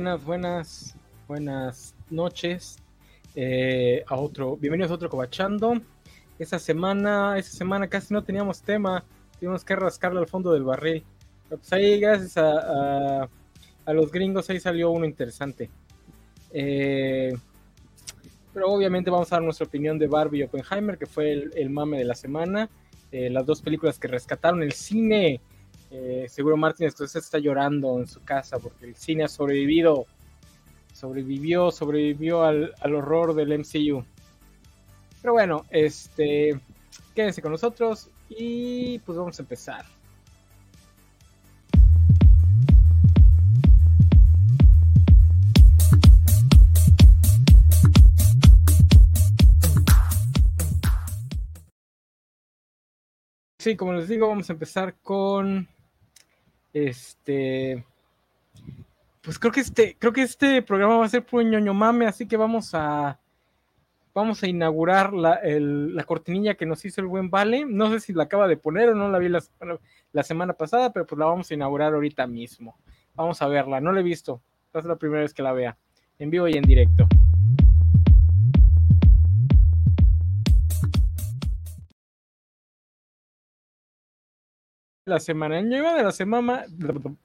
Buenas, buenas, buenas noches. Eh, a otro, bienvenidos a otro Cobachando. Esta semana, esta semana casi no teníamos tema, tuvimos que rascarle al fondo del barril. Pues ahí, gracias a, a, los gringos, ahí salió uno interesante. Eh, pero obviamente vamos a dar nuestra opinión de Barbie y Oppenheimer, que fue el, mame de la semana. Eh, las dos películas que rescataron el cine eh, seguro Martin entonces está llorando en su casa porque el cine ha sobrevivido, sobrevivió, sobrevivió al, horror del MCU. Pero bueno, este, quédense con nosotros y pues vamos a empezar. Sí, como les digo, vamos a empezar con este. Pues creo que este, creo que este programa va a ser puro ñoño mame, así que vamos a. Vamos a inaugurar la, la, cortinilla que nos hizo el buen Vale. No sé si la acaba de poner o no la vi la, la, semana pasada, pero pues la vamos a inaugurar ahorita mismo. Vamos a verla, no la he visto. Esta es la primera vez que la vea. En vivo y en directo. La semana. El ñoño de la semana,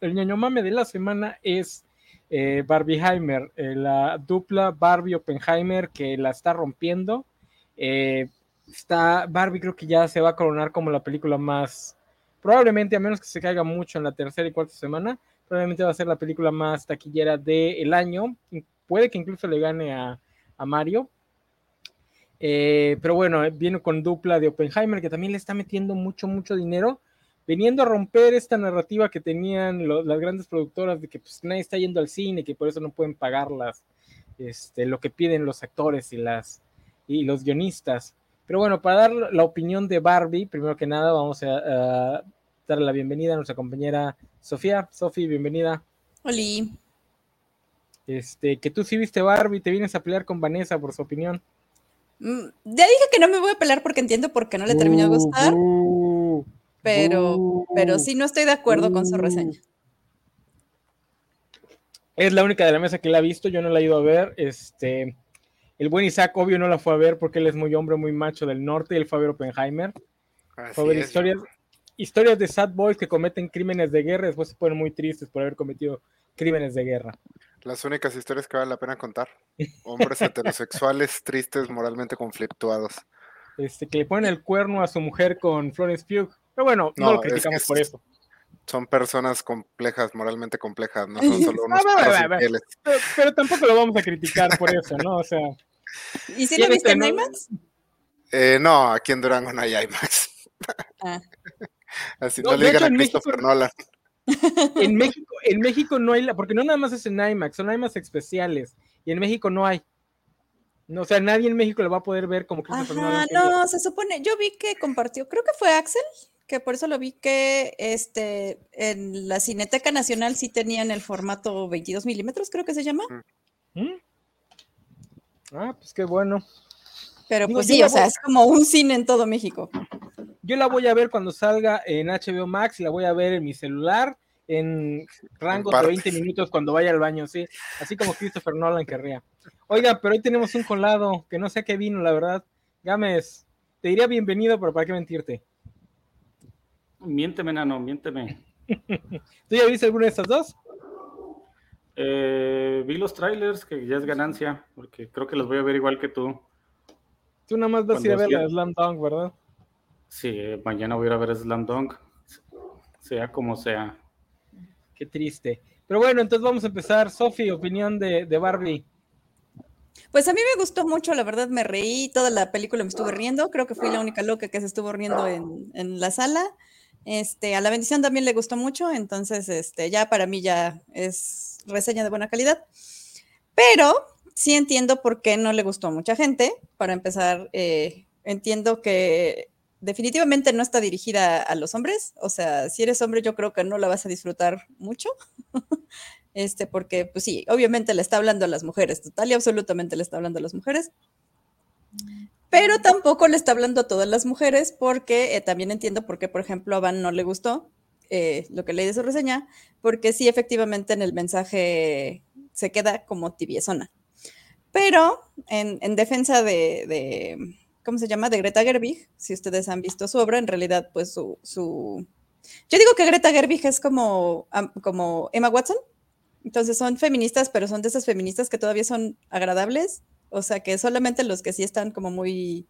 el mame de la semana es eh, Barbieheimer, eh, la dupla Barbie Oppenheimer que la está rompiendo. Eh, está Barbie creo que ya se va a coronar como la película más, probablemente a menos que se caiga mucho en la tercera y cuarta semana, probablemente va a ser la película más taquillera del año. Puede que incluso le gane a, a Mario. Eh, pero bueno, viene con dupla de Oppenheimer que también le está metiendo mucho, mucho dinero viniendo a romper esta narrativa que tenían las grandes productoras de que pues, nadie está yendo al cine, que por eso no pueden pagar este, lo que piden los actores y, las, y los guionistas. Pero bueno, para dar la opinión de Barbie, primero que nada vamos a, darle la bienvenida a nuestra compañera Sofía. Sofía, bienvenida. Hola. Este, que tú sí viste Barbie, te vienes a pelear con Vanessa por su opinión. Mm, ya dije que no me voy a pelear porque entiendo por qué no le terminó de gustar. Uh, pero, pero sí no estoy de acuerdo con su reseña. Es la única de la mesa que la ha visto, yo no la he ido a ver. Este, el buen Isaac, obvio, no la fue a ver porque él es muy hombre, muy macho del norte, y él fue a ver Oppenheimer. fue a ver historias, historias de sad boys que cometen crímenes de guerra, después se ponen muy tristes por haber cometido crímenes de guerra. Las únicas historias que vale la pena contar. Hombres heterosexuales tristes, moralmente conflictuados. Este, que le ponen el cuerno a su mujer con Florence Pugh. Pero bueno, no, lo criticamos por eso. Son personas complejas, moralmente complejas, no son solo unos pero, pero, tampoco lo vamos a criticar por eso, ¿no? O sea. ¿Y si lo viste en IMAX? Eh, no, aquí en Durango no hay IMAX. Ah. Así no, le digan a Christopher Nolan. En México, en México no hay, porque no nada más es en IMAX, son IMAX especiales, y en México no hay. No, o sea, nadie en México lo va a poder ver como Christopher Ajá, No, se supone, yo vi que compartió, creo que fue Axel, que por eso lo vi que este en la Cineteca Nacional sí tenían el formato 22 milímetros, creo que se llama. ¿Mm? Ah, pues qué bueno. Pero pues sí, o sea, es como un cine en todo México. Yo la voy a ver cuando salga en HBO Max, y la voy a ver en mi celular, en rango de 20 minutos cuando vaya al baño, sí. Así como Christopher Nolan querría. Oiga, pero hoy tenemos un colado que no sé qué vino, la verdad. Gámez, te diría bienvenido, pero ¿para qué mentirte? Miénteme, nano, miénteme. ¿Tú ya viste alguna de estas dos? Eh, vi los trailers, que ya es ganancia, porque creo que los voy a ver igual que tú. Tú nada más vas a ir a ver la Slam Dunk, ¿verdad? Sí, mañana voy a ir a ver Slam Dunk, sea como sea. Qué triste. Pero bueno, entonces vamos a empezar. Sofi, opinión de, de Barbie. Pues a mí me gustó mucho, la verdad me reí, toda la película me estuve riendo, creo que fui la única loca que se estuvo riendo en, en la sala. Este, a la bendición también le gustó mucho, entonces este, ya para mí ya es reseña de buena calidad. Pero sí entiendo por qué no le gustó a mucha gente. Para empezar, eh, entiendo que definitivamente no está dirigida a los hombres. O sea, si eres hombre, yo creo que no la vas a disfrutar mucho. este, porque, pues sí, obviamente le está hablando a las mujeres, total y absolutamente le está hablando a las mujeres pero tampoco le está hablando a todas las mujeres porque eh, también entiendo por qué, por ejemplo, a Van no le gustó. eh, lo que leí de su reseña, porque sí, efectivamente en el mensaje se queda como tibiezona. Pero en, defensa de, ¿cómo se llama? De Greta Gerwig, si ustedes han visto su obra, en realidad, pues su... su... Yo digo que Greta Gerwig es como, como Emma Watson. Entonces son feministas, pero son de esas feministas que todavía son agradables. O sea, que solamente los que sí están como muy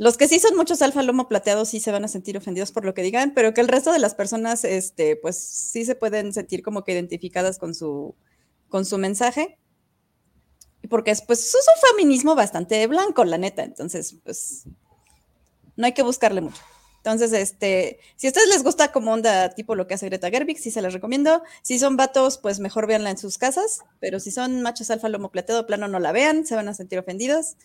los que sí son muchos alfa lomo plateados sí se van a sentir ofendidos por lo que digan, pero que el resto de las personas, este, pues sí se pueden sentir como que identificadas con su, con su mensaje. Porque es, pues, es un feminismo bastante blanco, la neta. Entonces, pues, no hay que buscarle mucho. Entonces, este, si a ustedes les gusta como onda tipo lo que hace Greta Gerwig, sí se les recomiendo. Si son vatos, pues mejor véanla en sus casas. Pero si son machos alfa lomo plateado, plano no la vean, se van a sentir ofendidos.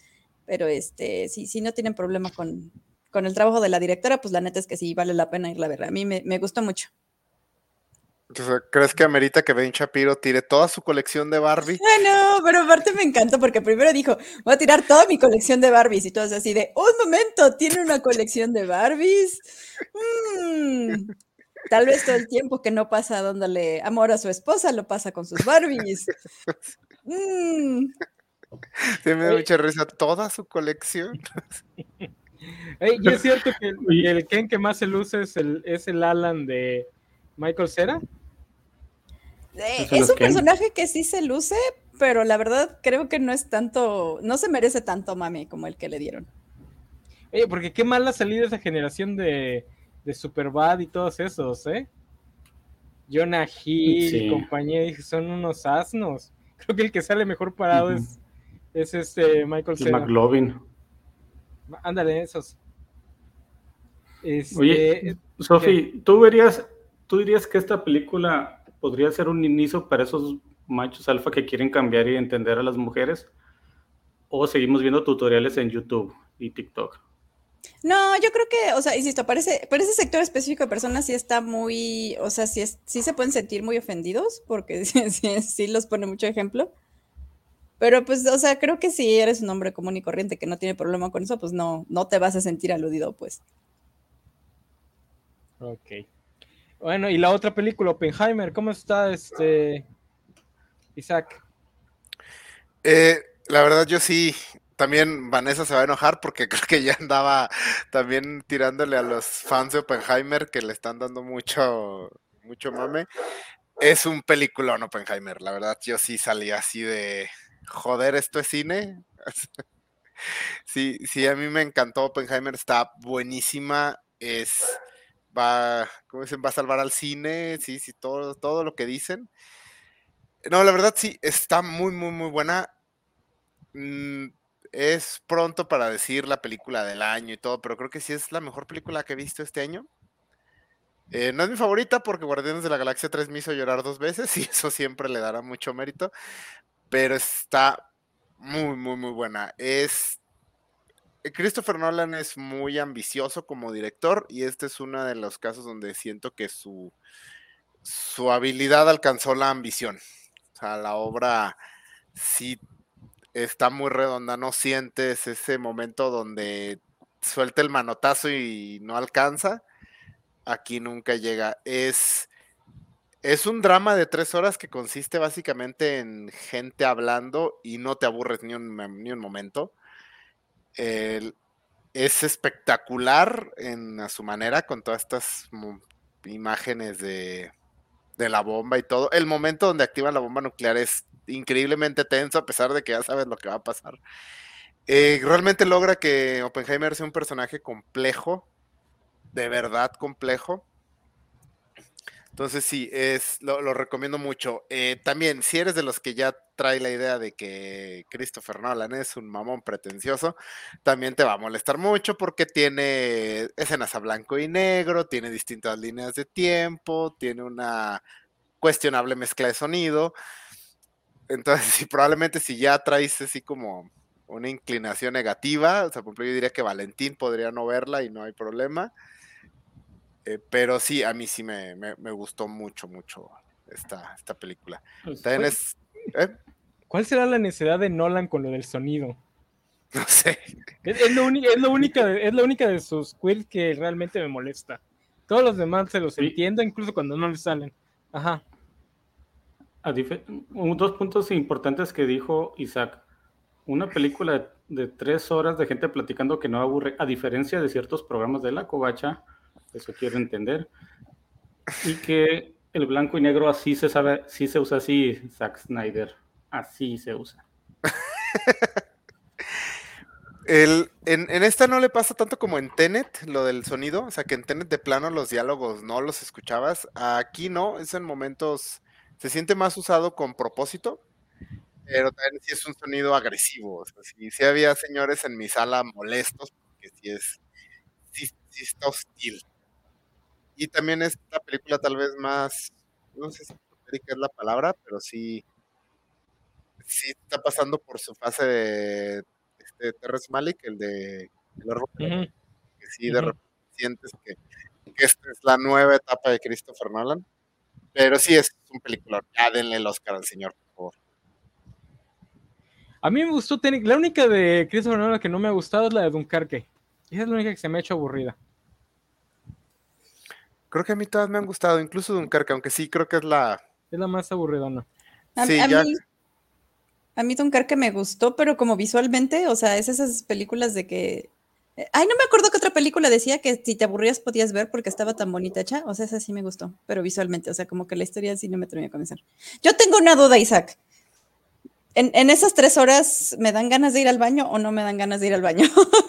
Pero este, si, si no tienen problema con, con, el trabajo de la directora, pues la neta es que sí vale la pena irla a ver. A mí me, me gustó mucho. ¿Crees que amerita que Ben Shapiro tire toda su colección de Barbie? no, pero aparte me encantó porque primero dijo, voy a tirar toda mi colección de Barbies y todo así de, un momento, tiene una colección de Barbies. Mm, tal vez todo el tiempo que no pasa dándole amor a su esposa, lo pasa con sus Barbies. Mm. Se me da mucha risa toda su colección. y es cierto que el, Ken que más se luce es el, es el Alan de Michael Cera. Eh, es un personaje que sí se luce, pero la verdad creo que no es tanto, no se merece tanto mami como el que le dieron. Oye, porque qué mal ha salido esa generación de, de Superbad y todos esos, ¿eh? Jonah Hill y compañía son unos asnos. Creo que el que sale mejor parado es es este Michael Cera. McLovin. Ándale, esos. Este, Oye, Sofi, ¿tú verías, tú dirías que esta película podría ser un inicio para esos machos alfa que quieren cambiar y entender a las mujeres? ¿O seguimos viendo tutoriales en YouTube y TikTok? No, yo creo que, o sea, insisto, para ese, ese sector específico de personas sí está muy, o sea, sí, es, sí se pueden sentir muy ofendidos porque sí, sí los pone mucho ejemplo. Pero pues, o sea, creo que si eres un hombre común y corriente que no tiene problema con eso, pues no, no te vas a sentir aludido, pues. Ok. Bueno, y la otra película, Oppenheimer, ¿cómo está este Isaac? Eh, la verdad, yo sí, también Vanessa se va a enojar porque creo que ya andaba también tirándole a los fans de Oppenheimer que le están dando mucho, mucho mame. Es un peliculón Oppenheimer, la verdad, yo sí salí así de, joder, esto es cine. sí, sí, a mí me encantó Oppenheimer, está buenísima, es, va, ¿cómo dicen? Va a salvar al cine, sí, sí, todo, todo lo que dicen. No, la verdad sí, está muy, muy, muy buena. Mm, es pronto para decir la película del año y todo, pero creo que sí es la mejor película que he visto este año. Eh, no es mi favorita porque Guardianes de la Galaxia 3 me hizo llorar dos veces y eso siempre le dará mucho mérito, pero está muy, muy, muy buena. Es. Christopher Nolan es muy ambicioso como director y este es uno de los casos donde siento que su, su habilidad alcanzó la ambición. O sea, la obra sí está muy redonda, no sientes ese momento donde suelta el manotazo y no alcanza. Aquí nunca llega. Es es un drama de tres horas que consiste básicamente en gente hablando y no te aburres ni un, ni un momento. Es espectacular en, a su manera con todas estas imágenes de, la bomba y todo. El momento donde activan la bomba nuclear es increíblemente tenso a pesar de que ya sabes lo que va a pasar. Eh, realmente logra que Oppenheimer sea un personaje complejo, de verdad complejo entonces sí, es, lo, recomiendo mucho. Eh, también, si eres de los que ya trae la idea de que Christopher Nolan es un mamón pretencioso, también te va a molestar mucho porque tiene escenas a blanco y negro, tiene distintas líneas de tiempo, tiene una cuestionable mezcla de sonido. Entonces, sí, probablemente si ya traes así como una inclinación negativa, o sea, por ejemplo, yo diría que Valentín podría no verla y no hay problema. Eh, pero sí, a mí sí me, gustó mucho, mucho esta, esta película. Pues, ¿eh? ¿Cuál será la necesidad de Nolan con lo del sonido? No sé. Es, lo, única, es la única de sus quills que realmente me molesta. Todos los demás se los entiendo, incluso cuando no les salen. Ajá. dos puntos importantes que dijo Isaac. Una película de tres horas de gente platicando que no aburre, a diferencia de ciertos programas de la covacha, eso quiero entender, y que el blanco y negro así se sabe, sí se usa así, Zack Snyder, así se usa. El, en, esta no le pasa tanto como en Tenet, lo del sonido, o sea que en Tenet de plano los diálogos no los escuchabas, aquí no, es en momentos, se siente más usado con propósito, pero también sí es un sonido agresivo, o sea, sí, había señores en mi sala molestos, porque sí es, sí, está hostil. Y también es la película tal vez más, no sé si es la palabra, pero sí, sí está pasando por su fase de este Terrence Malik, el de el que sí de repente sientes que, esta es la nueva etapa de Christopher Nolan. Pero sí es un película. Ya denle el Oscar al señor, por favor. A mí me gustó La única de Christopher Nolan que no me ha gustado es la de Dunkerque. Esa es la única que se me ha hecho aburrida. Creo que a mí todas me han gustado, incluso Dunkerque, aunque sí creo que es la. Es la más aburrida, ¿no? Sí, ya. A mí Dunkerque me gustó, pero como visualmente, o sea, es esas películas de que... Ay, no me acuerdo que otra película decía que si te aburrías podías ver porque estaba tan bonita hecha. O sea, esa sí me gustó, pero visualmente, o sea, como que la historia sí no me terminó de comenzar. Yo tengo una duda, Isaac. ¿En, esas tres horas me dan ganas de ir al baño o no me dan ganas de ir al baño?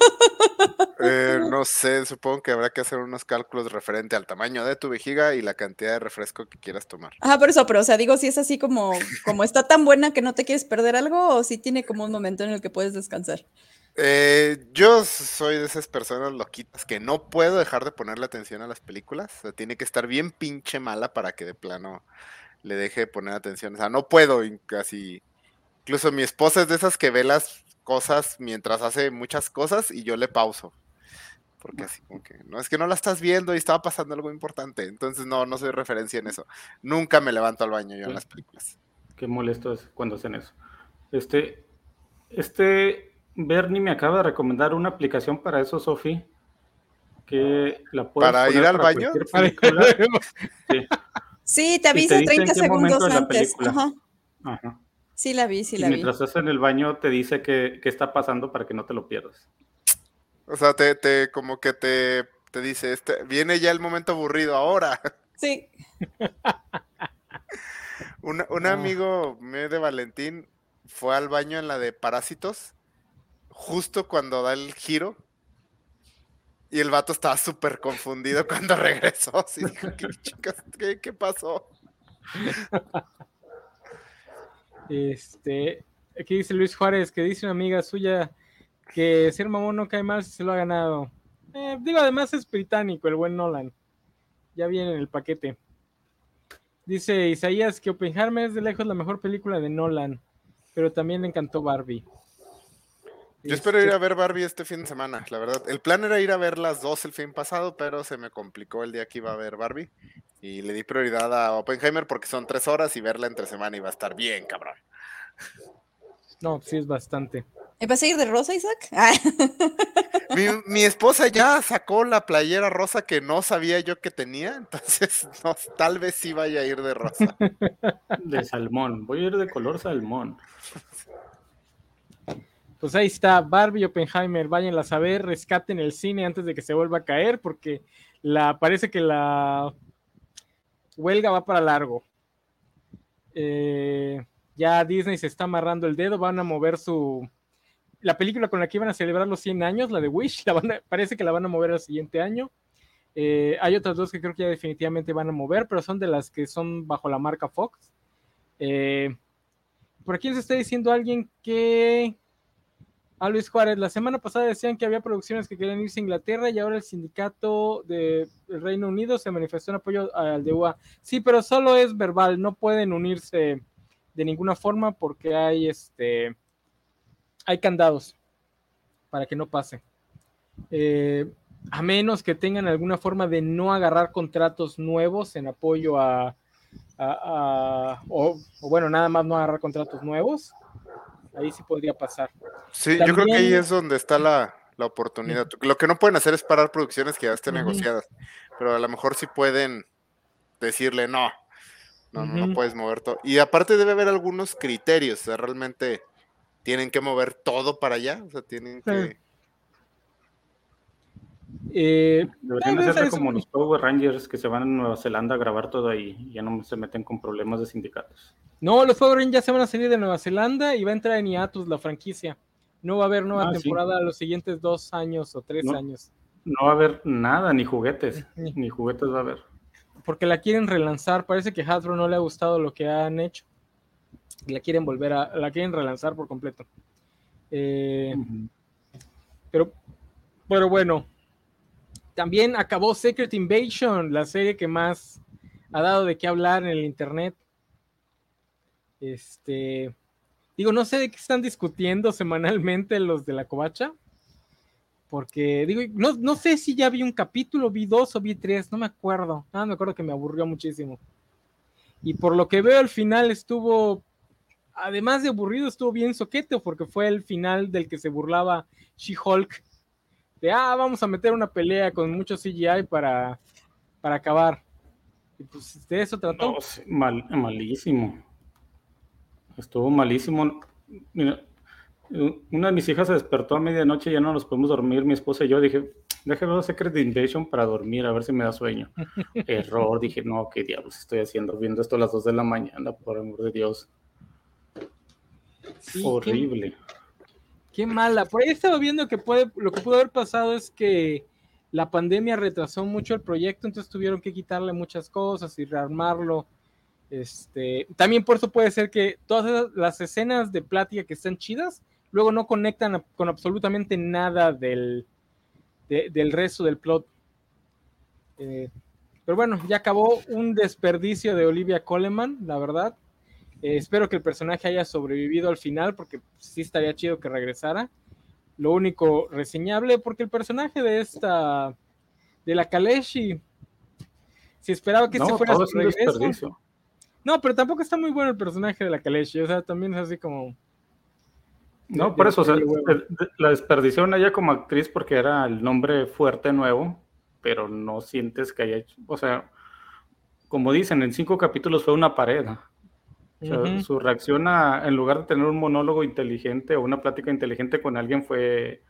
No sé, supongo que habrá que hacer unos cálculos referente al tamaño de tu vejiga y la cantidad de refresco que quieras tomar. Ah, por eso, pero o sea, digo, si es así como, como está tan buena que no te quieres perder algo o si tiene como un momento en el que puedes descansar. Eh, yo soy de esas personas loquitas que no puedo dejar de ponerle atención a las películas. O sea, tiene que estar bien pinche mala para que de plano le deje de poner atención. O sea, no puedo casi Incluso mi esposa es de esas que ve las cosas mientras hace muchas cosas y yo le pauso. Porque así como que, no es que no la estás viendo y estaba pasando algo importante. Entonces no, no soy referencia en eso. Nunca me levanto al baño yo en las películas. Qué molesto es cuando hacen eso. Este, este Bernie me acaba de recomendar una aplicación para eso, Sofi. Que la puedes ¿Para ir al baño? sí. sí. te avisa 30 segundos antes. Ajá. Ajá. Sí, la vi, sí la vi. Mientras estás en el baño, te dice qué, está pasando para que no te lo pierdas. O sea, te, te como que te, te dice, este, viene ya el momento aburrido ahora. Sí. un, un amigo mío de Valentín fue al baño en la de Parásitos, justo cuando da el giro. Y el vato estaba súper confundido cuando regresó. Sí, dijo, ¿qué, ¿qué pasó? Este, aquí dice Luis Juárez, que dice una amiga suya que ser mamón no cae mal si se lo ha ganado. Eh, digo, además es británico, el buen Nolan. Ya viene en el paquete. Dice Isaías que Oppenheimer es de lejos la mejor película de Nolan, pero también le encantó Barbie. Yo espero ir a ver Barbie este fin de semana, la verdad. El plan era ir a ver las dos el fin pasado, pero se me complicó el día que iba a ver Barbie. Y le di prioridad a Oppenheimer porque son tres horas y verla entre semana iba a estar bien, cabrón. No, sí es bastante. ¿Vas a ir de rosa, Isaac? Mi, esposa ya sacó la playera rosa que no sabía yo que tenía, entonces tal vez sí vaya a ir de rosa. De salmón, voy a ir de color salmón. Pues ahí está, Barbie Oppenheimer, váyanla a saber, rescaten el cine antes de que se vuelva a caer, porque la parece que la huelga va para largo. Eh, ya Disney se está amarrando el dedo, van a mover su... La película con la que iban a celebrar los 100 años, la de Wish, parece que la van a mover al siguiente año. Eh, hay otras dos que creo que ya definitivamente van a mover, pero son de las que son bajo la marca Fox. Eh, por aquí les está diciendo alguien que a Luis Juárez. La semana pasada decían que había producciones que querían irse a Inglaterra y ahora el sindicato del Reino Unido se manifestó en apoyo al de UA. Sí, pero solo es verbal, no pueden unirse de ninguna forma porque hay este hay candados para que no pase. Eh, a menos que tengan alguna forma de no agarrar contratos nuevos en apoyo a, o bueno, nada más no agarrar contratos nuevos ahí sí podría pasar. Sí, yo creo que ahí es donde está la, oportunidad. Lo que no pueden hacer es parar producciones que ya estén negociadas, pero a lo mejor sí pueden decirle no, no, no puedes mover todo. Y aparte debe haber algunos criterios, o sea, realmente tienen que mover todo para allá, o sea, tienen que... Eh, Deberían hacerse como los Power Rangers que se van a Nueva Zelanda a grabar todo ahí y ya no se meten con problemas de sindicatos. No, los Power Rangers se van a salir de Nueva Zelanda y va a entrar en IATUS la franquicia. No va a haber nueva ah, temporada los siguientes dos años o tres años. No va a haber nada, ni juguetes, ni juguetes va a haber. Porque la quieren relanzar, parece que Hasbro no le ha gustado lo que han hecho. La quieren volver a, la quieren relanzar por completo. Eh, pero, pero bueno, también acabó Secret Invasion, la serie que más ha dado de qué hablar en el internet. Este, digo, no sé de qué están discutiendo semanalmente los de la covacha. Porque, digo, no, no sé si ya vi un capítulo, vi dos o vi tres, no me acuerdo. Ah, me acuerdo que me aburrió muchísimo. Y por lo que veo al final estuvo, además de aburrido, estuvo bien soquete, porque fue el final del que se burlaba She-Hulk de, ah, vamos a meter una pelea con mucho CGI para, para acabar. Y pues de eso trató. mal, malísimo. Estuvo malísimo. Mira, una de mis hijas se despertó a medianoche y ya no nos podemos dormir, mi esposa y yo. Dije, déjame ver Secret Invasion para dormir, a ver si me da sueño. Error, dije, no, qué diablos estoy haciendo, viendo esto a las 2 de la mañana, por amor de Dios. Horrible. Qué mala. Por ahí estaba viendo que puede, lo que pudo haber pasado es que la pandemia retrasó mucho el proyecto, entonces tuvieron que quitarle muchas cosas y rearmarlo. Este, también por eso puede ser que todas las escenas de plática que están chidas, luego no conectan con absolutamente nada del, del resto del plot. Eh, pero bueno, ya acabó un desperdicio de Olivia Coleman, la verdad. Eh, espero que el personaje haya sobrevivido al final, porque sí estaría chido que regresara. Lo único reseñable, porque el personaje de esta, de la Kaleshi, si esperaba que se fuera su regreso. No, pero tampoco está muy bueno el personaje de la Kaleshi, o sea, también es así como. No, por eso, o sea, la desperdición ella como actriz porque era el nombre fuerte nuevo, pero no sientes que haya hecho, o sea, como dicen, en cinco capítulos fue una pared. Su reacción a, en lugar de tener un monólogo inteligente o una plática inteligente con alguien fue,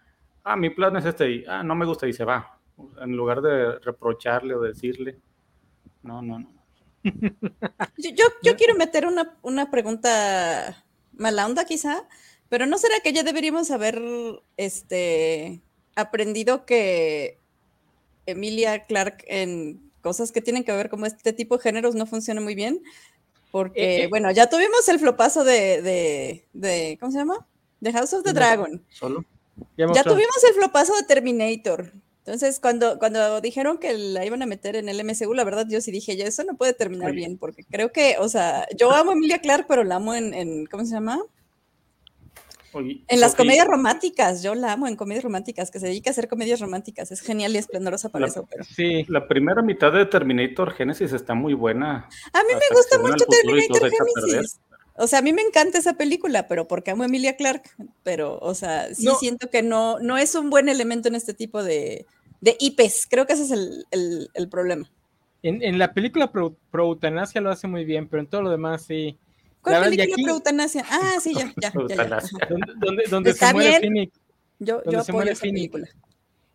ah, mi plan es este y, ah, no me gusta y se va. En lugar de reprocharle o decirle, no, no, no. yo, yo, quiero meter una, una pregunta mala onda quizá, pero ¿no será que ya deberíamos haber este, aprendido que Emilia Clark en cosas que tienen que ver como este tipo de géneros no funciona muy bien? Porque, eh, bueno, ya tuvimos el flopazo de, de, ¿cómo se llama? The House of the Dragon. Solo. Ya, tuvimos el flopazo de Terminator. Entonces, cuando, cuando dijeron que la iban a meter en el MCU, la verdad yo sí dije, ya eso no puede terminar bien, porque creo que, o sea, yo amo a Emilia Clark, pero la amo en, en ¿cómo se llama? En las comedias románticas, yo la amo en comedias románticas, que se dedica a hacer comedias románticas, es genial y esplendorosa para eso. Pero... Sí, la primera mitad de Terminator Genesis está muy buena. A mí me gusta mucho Terminator Genesis. O sea, a mí me encanta esa película, pero porque amo a Emilia Clark, pero, o sea, sí siento que no, no es un buen elemento en este tipo de, de IPs, creo que ese es el, el, problema. En, la película pro, pro, eutanasia lo hace muy bien, pero en todo lo demás sí ¿Cuál película aquí... eutanasia? Ah, sí, ya, ya, ya. Donde, donde se muere Phoenix. Yo, yo se muere Phoenix.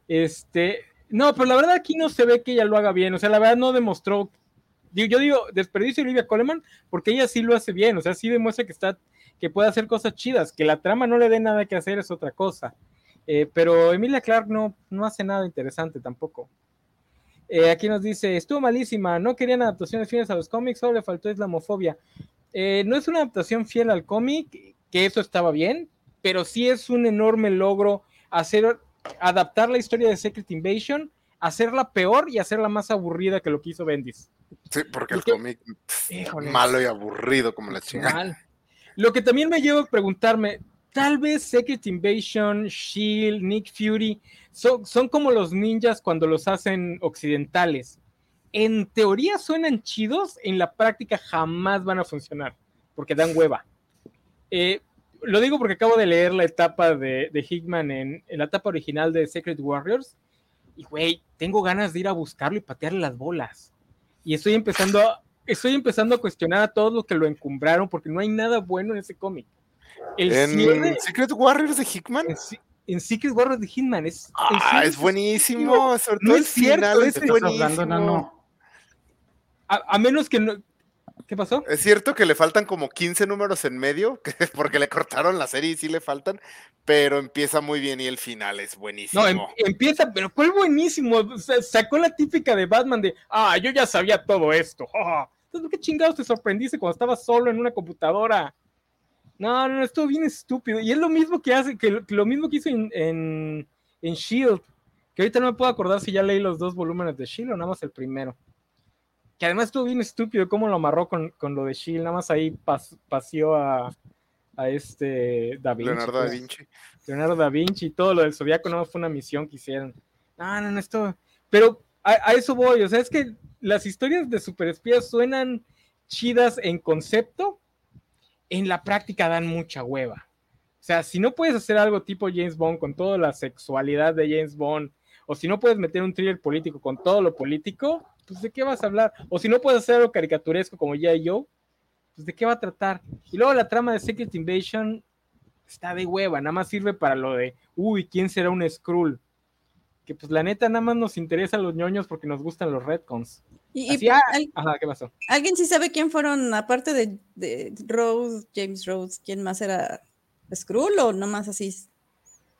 Este, no, pero la verdad aquí no se ve que ella lo haga bien. O sea, la verdad no demostró. Yo digo, desperdicio Olivia Coleman, porque ella sí lo hace bien. O sea, sí demuestra que está, que puede hacer cosas chidas. Que la trama no le dé nada que hacer es otra cosa. Eh, pero Emilia Clark no, no hace nada interesante tampoco. Eh, aquí nos dice, estuvo malísima, no querían adaptaciones fieles a los cómics, solo le faltó islamofobia. Eh, no es una adaptación fiel al cómic, que eso estaba bien, pero sí es un enorme logro hacer, adaptar la historia de Secret Invasion, hacerla peor y hacerla más aburrida que lo que hizo Bendis. Sí, porque el cómic malo y aburrido como la chingada. Lo que también me lleva a preguntarme, tal vez Secret Invasion, Shield, Nick Fury, son, son como los ninjas cuando los hacen occidentales en teoría suenan chidos, en la práctica jamás van a funcionar, porque dan hueva. Eh, lo digo porque acabo de leer la etapa de, Hickman en, la etapa original de Secret Warriors. Y güey, tengo ganas de ir a buscarlo y patearle las bolas. Y estoy empezando a, estoy empezando a cuestionar a todos los que lo encumbraron porque no hay nada bueno en ese cómic. en Secret Warriors de Hickman. En, Secret Warriors de Hickman es, ah, es buenísimo. no es cierto, es buenísimo. A, menos que no, ¿Qué pasó? Es cierto que le faltan como 15 números en medio, porque le cortaron la serie y sí le faltan, pero empieza muy bien y el final es buenísimo. No, em, empieza, pero fue buenísimo. sacó la típica de Batman de, ah, yo ya sabía todo esto. Entonces, ¿qué chingados te sorprendiste cuando estabas solo en una computadora? No, no, estuvo bien estúpido. Y es lo mismo que hace, que, lo mismo que hizo en, en, en Shield. Que ahorita no me puedo acordar si ya leí los dos volúmenes de Shield o nada más el primero que además estuvo bien estúpido cómo lo amarró con, lo de Shield, nada más ahí paseó a, este Da Vinci. Leonardo da pues. Vinci. Leonardo da Vinci y todo lo del Zodiaco no fue una misión que hicieron. No, no, no, esto. Pero a, eso voy, o sea, es que las historias de superespías suenan chidas en concepto, en la práctica dan mucha hueva. O sea, si no puedes hacer algo tipo James Bond con toda la sexualidad de James Bond, o si no puedes meter un thriller político con todo lo político, pues de qué vas a hablar. O si no puedes hacer algo caricaturesco como ya y yo, pues de qué va a tratar. Y luego la trama de Secret Invasion está de hueva, nada más sirve para lo de, uy, ¿quién será un Skrull? Que pues la neta nada más nos interesa los ñoños porque nos gustan los Redcons. Y, ah, ajá, ¿qué pasó? ¿Alguien sí sabe quién fueron, aparte de, de Rose, James Rose, quién más era Skrull o nomás así?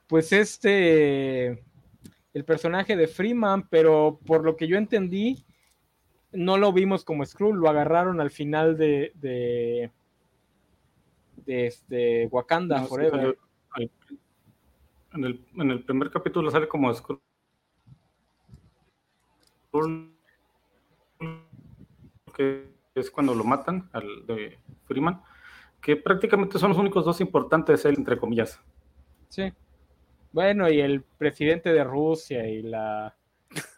Pues este, el personaje de Freeman, pero por lo que yo entendí, no lo vimos como Skrull, lo agarraron al final de, de, este Wakanda Forever. en, el, en, el, primer capítulo sale como Skrull. Que es cuando lo matan al de Freeman, que prácticamente son los únicos dos importantes, él, entre comillas. Sí. Bueno, y el presidente de Rusia y la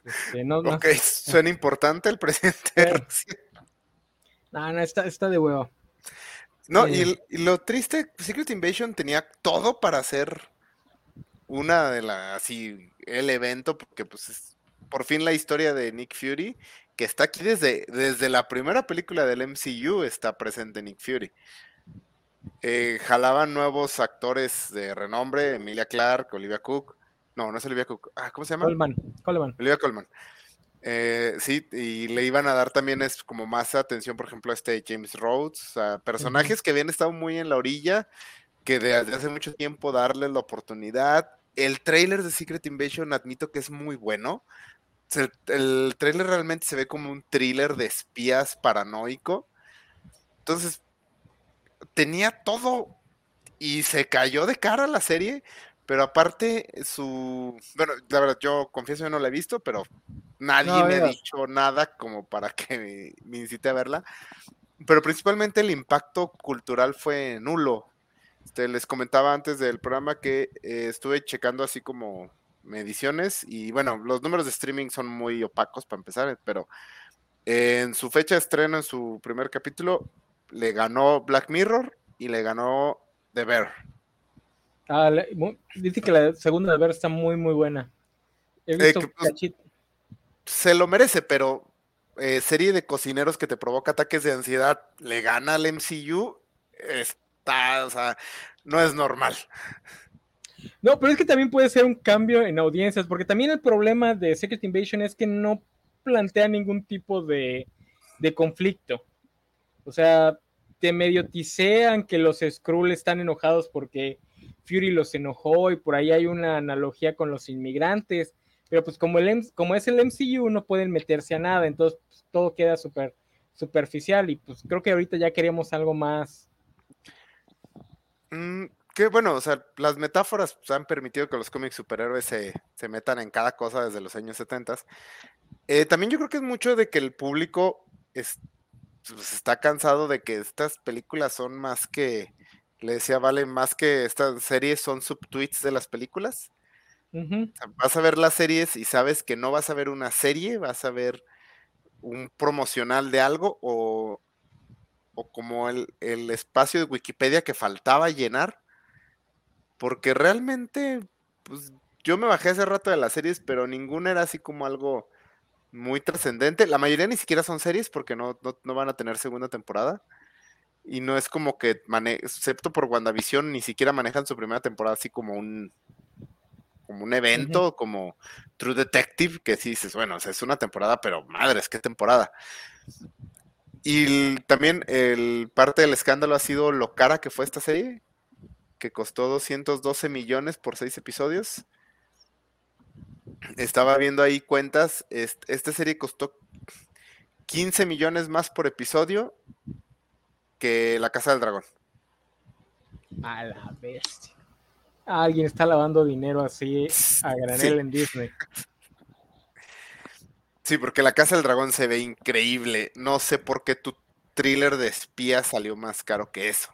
este, no, ok, suena importante el presidente de Rusia. No, no, está, está de huevo. No, y, lo triste, Secret Invasion tenía todo para hacer una de las, así, el evento, porque pues es por fin la historia de Nick Fury, que está aquí desde, desde la primera película del MCU, está presente Nick Fury. Eh, jalaban nuevos actores de renombre, Emilia Clarke, Olivia Cook, no, no es Olivia Cook. Ah, ¿Cómo se llama? Coleman. Coleman. Olivia Colman. Eh, sí, y le iban a dar también es como más atención, por ejemplo, a este James Rhodes, a personajes que habían estado muy en la orilla, que desde hace mucho tiempo darles la oportunidad. El trailer de Secret Invasion admito que es muy bueno. El, el trailer realmente se ve como un thriller de espías paranoico. Entonces, tenía todo y se cayó de cara la serie pero aparte, su. Bueno, la verdad, yo confieso que no la he visto, pero nadie me ha dicho nada como para que me, incite a verla. Pero principalmente el impacto cultural fue nulo. Este, les comentaba antes del programa que eh, estuve checando así como mediciones y bueno, los números de streaming son muy opacos para empezar, pero en su fecha de estreno, en su primer capítulo, le ganó Black Mirror y le ganó The Bear. Ah, dice que la segunda de ver está muy, muy buena. He eh, pues, se lo merece, pero eh, serie de cocineros que te provoca ataques de ansiedad le gana al MCU, está, o sea, no es normal. No, pero es que también puede ser un cambio en audiencias, porque también el problema de Secret Invasion es que no plantea ningún tipo de, de conflicto. O sea, te medio tisean que los Skrull están enojados porque Fury los enojó y por ahí hay una analogía con los inmigrantes, pero pues como, el, como es el MCU no pueden meterse a nada, entonces pues, todo queda súper superficial y pues creo que ahorita ya queríamos algo más. Mm, que bueno, o sea, las metáforas pues, han permitido que los cómics superhéroes se, metan en cada cosa desde los años 70. Eh, también yo creo que es mucho de que el público pues, está cansado de que estas películas son más que le decía, vale, más que estas series son subtweets de las películas. vas a ver las series y sabes que no vas a ver una serie, vas a ver un promocional de algo o, o como el, espacio de Wikipedia que faltaba llenar. Porque realmente, pues yo me bajé hace rato de las series, pero ninguna era así como algo muy trascendente. La mayoría ni siquiera son series porque no, no, van a tener segunda temporada. Y no es como que, excepto por WandaVision, ni siquiera manejan su primera temporada así como un, como un evento, como True Detective, que sí dices, bueno, es una temporada, pero madres, qué temporada. Y también el parte del escándalo ha sido lo cara que fue esta serie, que costó 212 millones por seis episodios. Estaba viendo ahí cuentas, esta serie costó 15 millones más por episodio que La Casa del Dragón. A la bestia. Alguien está lavando dinero así a granel en Disney. Sí, porque La Casa del Dragón se ve increíble. No sé por qué tu thriller de espía salió más caro que eso.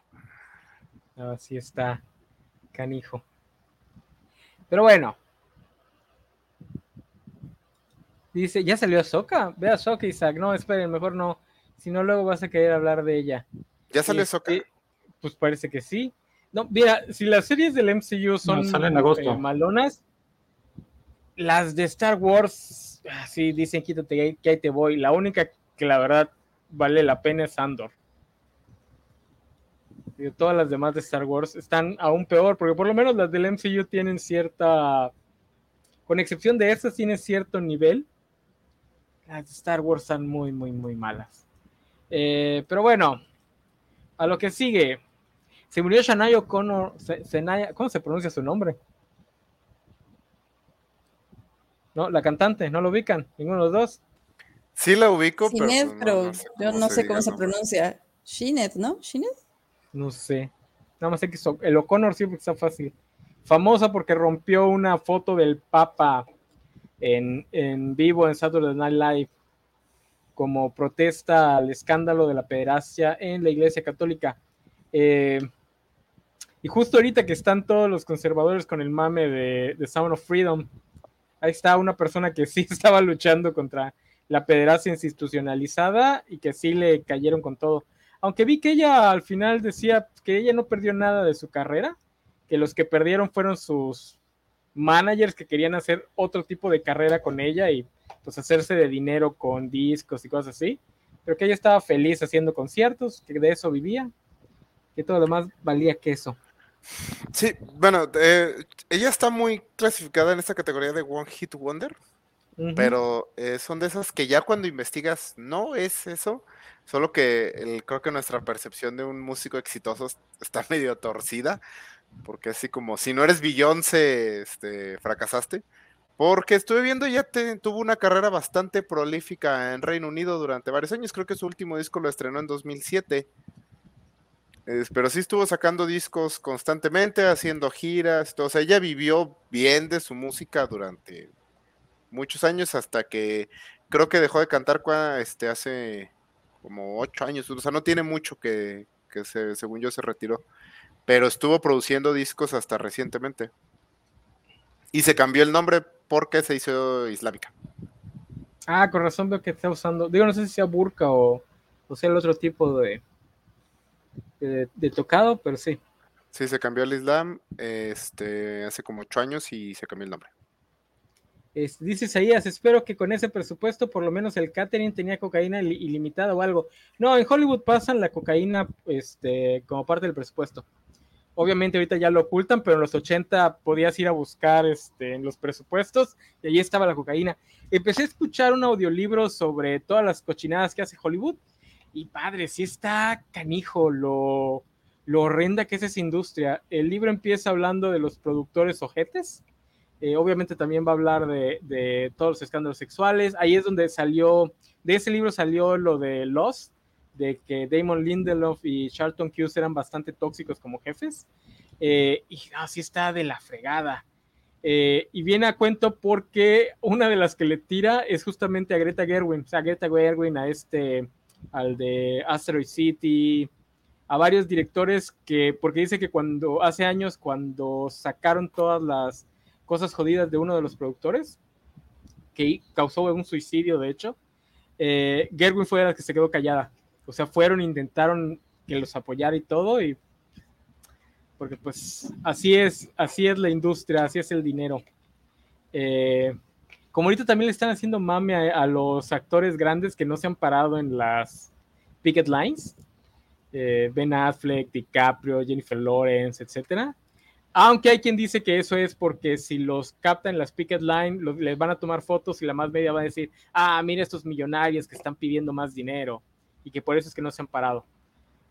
Así está, canijo. Pero bueno. Dice, ¿ya salió Soca? Ve a Soca, Isaac. No, esperen, mejor no. Si no, luego vas a querer hablar de ella. ¿Ya salió Soca? Este, pues parece que sí. No, mira, si las series del MCU son eh, malonas, las de Star Wars, ah, sí, dicen quítate que ahí te voy. La única que la verdad vale la pena es Andor. Y todas las demás de Star Wars están aún peor, porque por lo menos las del MCU tienen cierta, con excepción de esas, tienen cierto nivel. Las de Star Wars están muy, muy, muy malas. Eh, pero bueno, a lo que sigue. Se murió Shania O'Connor. ¿Cómo se pronuncia su nombre? No, la cantante, ¿no lo ubican? Ninguno de los dos. Sí la ubico, pero, pues, yo no sé cómo se pronuncia. Shinet, ¿no? ¿Shinet? No sé. Nada más sé que el O'Connor sí está fácil. Famosa porque rompió una foto del Papa en, en vivo en Saturday Night Live como protesta al escándalo de la pederastia en la Iglesia Católica. Eh, y justo ahorita que están todos los conservadores con el mame de, de Sound of Freedom, ahí está una persona que sí estaba luchando contra la pederastia institucionalizada y que sí le cayeron con todo. Aunque vi que ella al final decía que ella no perdió nada de su carrera, que los que perdieron fueron sus managers que querían hacer otro tipo de carrera con ella y pues hacerse de dinero con discos y cosas así, pero que ella estaba feliz haciendo conciertos, que de eso vivía, que todo lo demás valía queso. Sí, bueno, eh, ella está muy clasificada en esta categoría de One Hit Wonder, pero eh, son de esas que ya cuando investigas no es eso, solo que creo que nuestra percepción de un músico exitoso está medio torcida, porque así como si no eres Beyoncé, este, fracasaste. Porque estuve viendo, ya tuvo una carrera bastante prolífica en Reino Unido durante varios años. Creo que su último disco lo estrenó en 2007 pero sí estuvo sacando discos constantemente, haciendo giras. O sea, ella vivió bien de su música durante muchos años hasta que creo que dejó de cantar este, hace como ocho años. O sea, no tiene mucho que, se, según yo se retiró. Pero estuvo produciendo discos hasta recientemente. Y se cambió el nombre porque se hizo islámica. Ah, con razón veo que está usando. Digo, no sé si sea burka o, o sea el otro tipo de, de, tocado, pero sí. Sí, se cambió al Islam este, hace como ocho años y se cambió el nombre. Es, dice Isaías, espero que con ese presupuesto por lo menos el catering tenía cocaína ilimitada o algo. No, en Hollywood pasan la cocaína este, como parte del presupuesto. Obviamente ahorita ya lo ocultan, pero en los 80 podías ir a buscar este, en los presupuestos y allí estaba la cocaína. Empecé a escuchar un audiolibro sobre todas las cochinadas que hace Hollywood y padre, sí está canijo lo, lo horrenda que es esa industria. El libro empieza hablando de los productores ojetes. Eh, obviamente también va a hablar de, todos los escándalos sexuales. Ahí es donde salió, de ese libro salió lo de Lost, de que Damon Lindelof y Charlton Hughes eran bastante tóxicos como jefes. Eh, y así está de la fregada. Eh, y viene a cuento porque una de las que le tira es justamente a Greta Gerwin, sea, Greta Gerwin a este al de Asteroid City, a varios directores que, porque dice que cuando, hace años, cuando sacaron todas las cosas jodidas de uno de los productores, que causó un suicidio, de hecho, eh, Gerwin fue la que se quedó callada. O sea, fueron, intentaron que los apoyara y todo, y porque pues así es, así es la industria, así es el dinero. Eh, como ahorita también le están haciendo mame a, los actores grandes que no se han parado en las picket lines, eh, Ben Affleck, DiCaprio, Jennifer Lawrence, etcétera. Aunque hay quien dice que eso es porque si los captan en las picket line, les van a tomar fotos y la más media va a decir, ah, mira estos millonarios que están pidiendo más dinero y que por eso es que no se han parado.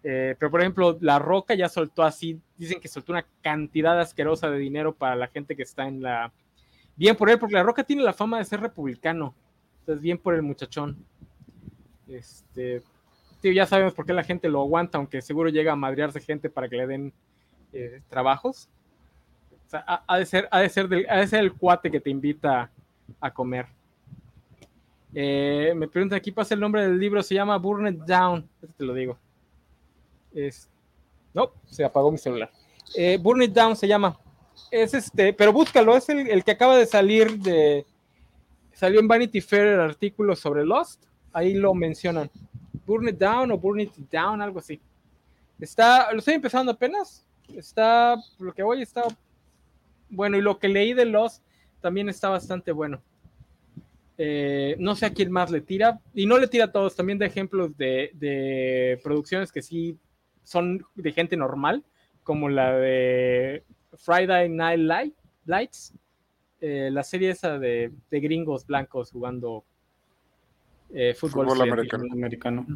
Eh, pero por ejemplo, La Roca ya soltó así, dicen que soltó una cantidad asquerosa de dinero para la gente que está en la... Bien por él, porque La Roca tiene la fama de ser republicano. Entonces, bien por el muchachón. Este, ya sabemos por qué la gente lo aguanta, aunque seguro llega a madrearse gente para que le den eh, trabajos. O sea, ha, de ser, ha, de ser ha de ser el cuate que te invita a comer. Eh, me preguntan aquí pasa el nombre del libro, se llama Burn It Down, te lo digo. Es, no, se apagó mi celular. Eh, Burn It Down se llama. Es este, pero búscalo, es el, que acaba de salir de. Salió en Vanity Fair el artículo sobre Lost. Ahí lo mencionan. Burn It Down o Burn It Down, algo así. Está, lo estoy empezando apenas. Está, lo que voy, está bueno. Y lo que leí de Lost también está bastante bueno. Eh, no sé a quién más le tira, y no le tira a todos, también de ejemplos de, de producciones que sí son de gente normal, como la de Friday Night Lights, eh, la serie esa de, gringos blancos jugando eh, fútbol, americano.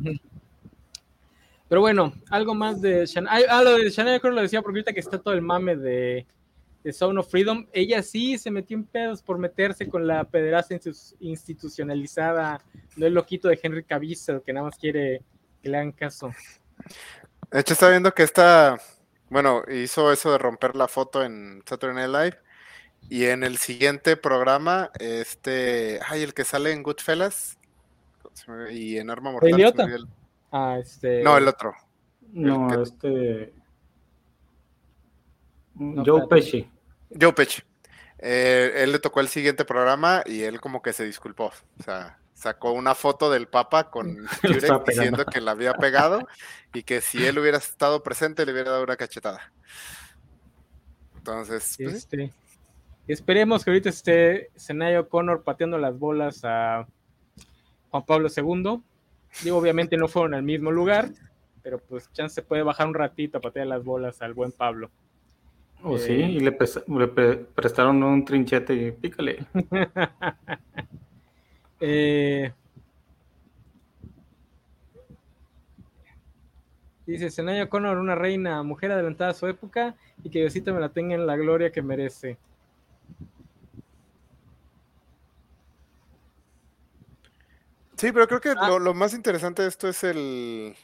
Pero bueno, algo más de Shania. Ah, lo de Shania creo lo decía porque ahorita que está todo el mame de, de Zone of Freedom, ella sí se metió en pedos por meterse con la pederasta institucionalizada, no el loquito de Henry Cavill que nada más quiere que le hagan caso. De hecho, está viendo que esta, bueno, hizo eso de romper la foto en Saturday Night Live. Y en el siguiente programa, este, ay, el que sale en Goodfellas y en Arma Mortal. Ah, este... No, el otro. No, este... Joe Pesci. Joe Pesci. Eh, él le tocó el siguiente programa y él como que se disculpó. O sea, sacó una foto del Papa con diciendo que la había pegado y que si él hubiera estado presente le hubiera dado una cachetada. Entonces, pues este, esperemos que ahorita esté Senayo Connor pateando las bolas a Juan Pablo II. Digo, obviamente no fueron al mismo lugar, pero pues chance se puede bajar un ratito a patear las bolas al buen Pablo. Oh, sí, eh, y le, prestaron un trinchete y pícale. Eh, dice Senaya Connor, una reina, mujer adelantada a su época y que Diosito me la tenga en la gloria que merece. Sí, pero creo que ah. lo, más interesante de esto es el.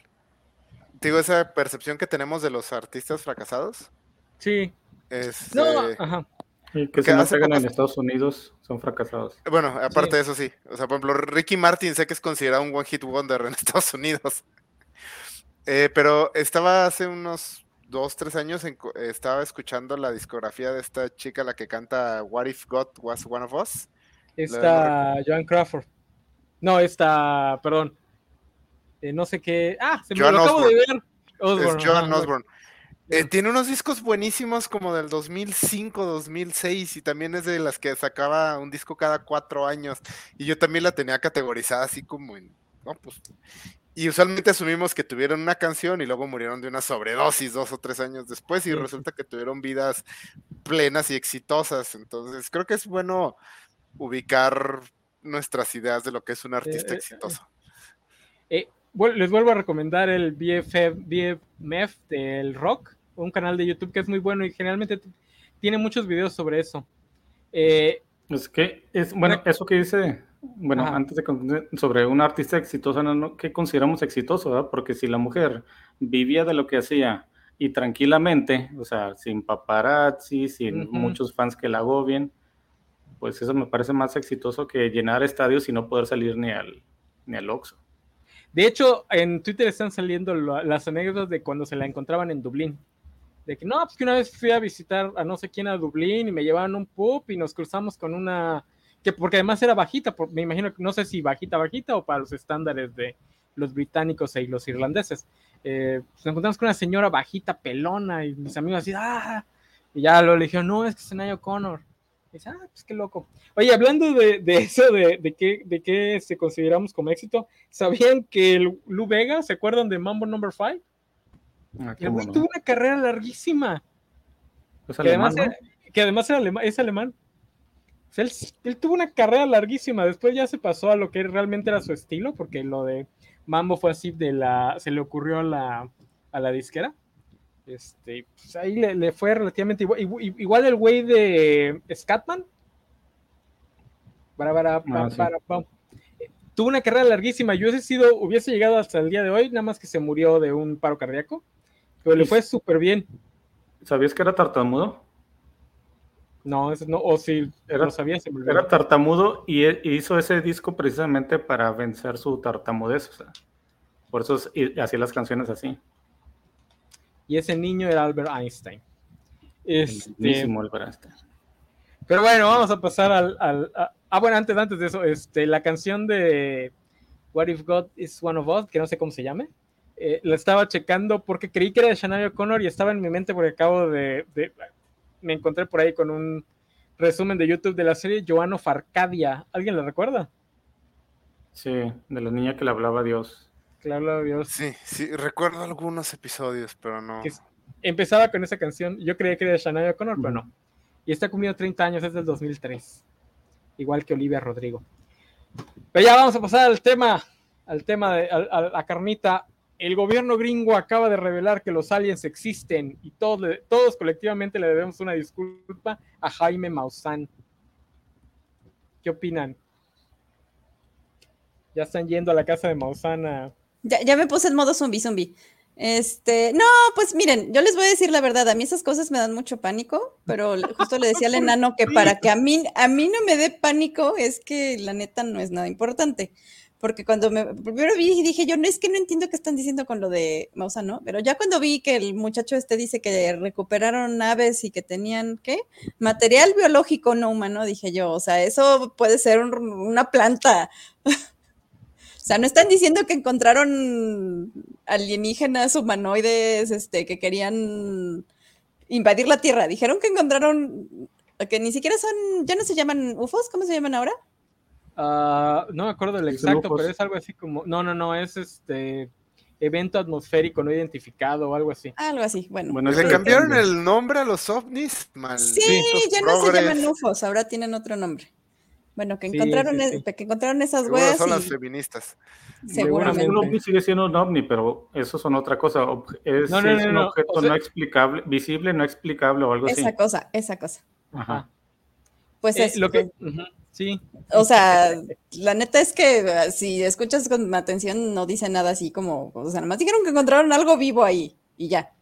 Digo, esa percepción que tenemos de los artistas fracasados. Sí. Es, no, ajá. que se no en Estados Unidos son fracasados. Bueno, aparte de eso sí. O sea, por ejemplo, Ricky Martin sé que es considerado un one hit wonder en Estados Unidos. Eh, pero estaba hace unos dos, tres años, estaba escuchando la discografía de esta chica, la que canta What If God Was One of Us. Esta Joan Crawford. No, esta, perdón. Eh, no sé qué. Ah, se me lo acabo de ver. Es Joan Osborne. Eh, tiene unos discos buenísimos como del 2005, 2006 y también es de las que sacaba un disco cada cuatro años y yo también la tenía categorizada así como en... Pues, y usualmente asumimos que tuvieron una canción y luego murieron de una sobredosis dos o tres años después y resulta que tuvieron vidas plenas y exitosas. Entonces creo que es bueno ubicar nuestras ideas de lo que es un artista eh, eh, exitoso. les vuelvo a recomendar el BFF, BFMF del rock un canal de YouTube que es muy bueno y generalmente tiene muchos videos sobre eso. Eh, es que, es, bueno, eso que dice, bueno, antes de sobre un artista exitoso, ¿no? ¿qué consideramos exitoso? Porque si la mujer vivía de lo que hacía y tranquilamente, o sea, sin paparazzi, sin muchos fans que la agobien, pues eso me parece más exitoso que llenar estadios y no poder salir ni al, ni al Oxxo. De hecho, en Twitter están saliendo las anécdotas de cuando se la encontraban en Dublín de que no, pues que una vez fui a visitar a no sé quién a Dublín y me llevaban un pub y nos cruzamos con una, que porque además era bajita, me imagino que no sé si bajita, bajita o para los estándares de los británicos y los irlandeses. Eh, pues nos encontramos con una señora bajita, pelona y mis amigos así, ah, y ya lo le no, es que es Senaya O'Connor. dice, ah, pues qué loco. Oye, hablando de, eso, de, de qué de qué se consideramos como éxito, ¿sabían que el Lu Vega, ¿se acuerdan de Mambo Number 5? Ah, tuvo una carrera larguísima. que, además que, además es alemán. él, él, tuvo una carrera larguísima. Después ya se pasó a lo que realmente era su estilo, porque lo de Mambo fue así de la. se le ocurrió a la, a la disquera. Este, pues ahí le, fue relativamente igual. Igual el güey de Scatman. Para, para, ah, para, Tuvo una carrera larguísima. Yo hubiese sido, hubiese llegado hasta el día de hoy, nada más que se murió de un paro cardíaco. Pero le fue súper bien. ¿Sabías que era tartamudo? No, no o si era, lo sabía, Era tartamudo y, hizo ese disco precisamente para vencer su tartamudez. O sea, por eso hacía las canciones así y ese niño era Albert Einstein. Este, Albert Einstein. Pero bueno, vamos a pasar al... ah, bueno, antes, antes de eso, este, la canción de What If God Is One of Us, que no sé cómo se llame, eh, la estaba checando porque creí que era de Shania O'Connor y estaba en mi mente porque acabo de, Me encontré por ahí con un resumen de YouTube de la serie Joano Farcadia. ¿Alguien la recuerda? Sí, de la niña que le hablaba a Dios. Claro, Dios. Sí, sí, recuerdo algunos episodios, pero no. empezaba con esa canción. Yo creía que era de Shania O'Connor, pero no. Y está cumpliendo 30 años, es del 2003. Igual que Olivia Rodrigo. Pero ya vamos a pasar al tema, al tema de a, la carnita. El gobierno gringo acaba de revelar que los aliens existen y todos, todos colectivamente le debemos una disculpa a Jaime Maussan. ¿Qué opinan? Ya están yendo a la casa de Maussan a, ya, me puse en modo zombie, zombie. Este, no, pues miren, yo les voy a decir la verdad, a mí esas cosas me dan mucho pánico, pero justo le decía al enano que para que a mí, a mí no me dé pánico es que la neta no es nada importante. Porque cuando me primero vi dije yo, no es que no entiendo qué están diciendo con lo de Mausa, ¿no? Pero ya cuando vi que el muchacho este dice que recuperaron aves y que tenían, ¿qué? Material biológico no humano, dije yo, o sea, eso puede ser una planta o sea, no están diciendo que encontraron alienígenas humanoides este, que querían invadir la Tierra. Dijeron que encontraron, que ni siquiera son, ya no se llaman UFOs, ¿cómo se llaman ahora? Ah, no me acuerdo del exacto, pero es algo así como, no, no, no, es este evento atmosférico no identificado o algo así. Algo así, bueno. Bueno, ¿le cambiaron el nombre a los ovnis? Sí, ya no se llaman UFOs, ahora tienen otro nombre. Bueno, que encontraron, que encontraron esas huellas. Son las feministas. Seguramente. Un ovni sigue siendo un ovni, pero eso son otra cosa. Es, no, un objeto no explicable, visible, no explicable o algo así. Esa cosa, esa cosa. Ajá. Pues es. Lo que, sí. O sea, la neta es que ah, si escuchas con atención, no dice nada así como. O sea, nada más dijeron que encontraron algo vivo ahí y ya.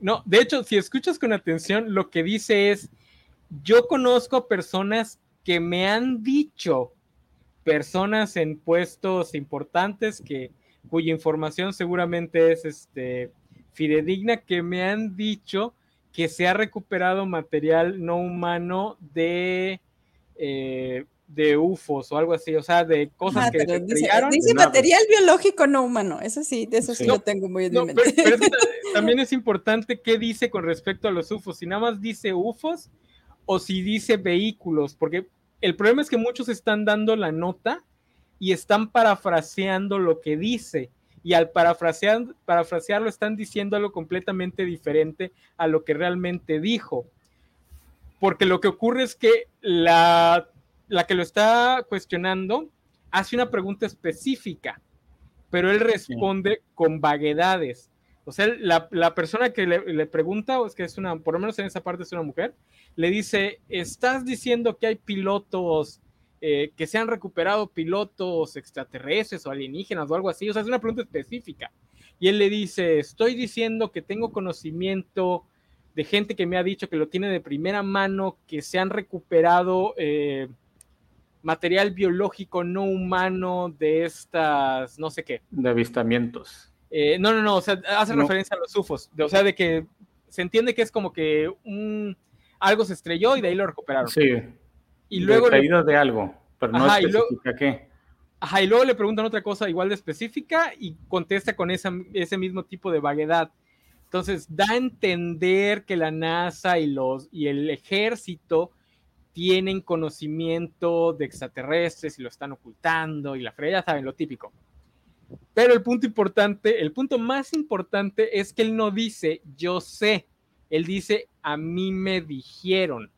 No, de hecho, si escuchas con atención, lo que dice es: Yo conozco personas que me han dicho personas en puestos importantes que cuya información seguramente es este fidedigna que me han dicho que se ha recuperado material no humano de eh, de UFOs o algo así, o sea, de cosas que se dice, dice material biológico no humano, eso sí, de eso sí lo tengo muy en mente. también es importante qué dice con respecto a los UFOs, si nada más dice UFOs o si dice vehículos, porque el problema es que muchos están dando la nota y están parafraseando lo que dice. Y al parafrasear, parafrasearlo están diciendo algo completamente diferente a lo que realmente dijo. Porque lo que ocurre es que la, la que lo está cuestionando hace una pregunta específica, pero él responde con vaguedades. O sea, la, persona que le, le, pregunta, o es que es una, por lo menos en esa parte es una mujer, le dice, ¿estás diciendo que hay pilotos eh, que se han recuperado pilotos extraterrestres o alienígenas o algo así? O sea, es una pregunta específica. Y él le dice, estoy diciendo que tengo conocimiento de gente que me ha dicho que lo tiene de primera mano, que se han recuperado eh, material biológico no humano de estas, no sé qué. De avistamientos. Eh, no, no, no, o sea, hace referencia a los UFOs, o sea, de que se entiende que es como que un algo se estrelló y de ahí lo recuperaron. Sí. Y luego de caída de algo, pero no especifica qué. Ajá, y luego le preguntan otra cosa igual de específica y contesta con esa, ese mismo tipo de vaguedad. Entonces, da a entender que la NASA y, los, y el ejército tienen conocimiento de extraterrestres y lo están ocultando y la freya, ya saben, lo típico. Pero el punto importante, el punto más importante es que él no dice yo sé, él dice a mí me dijeron.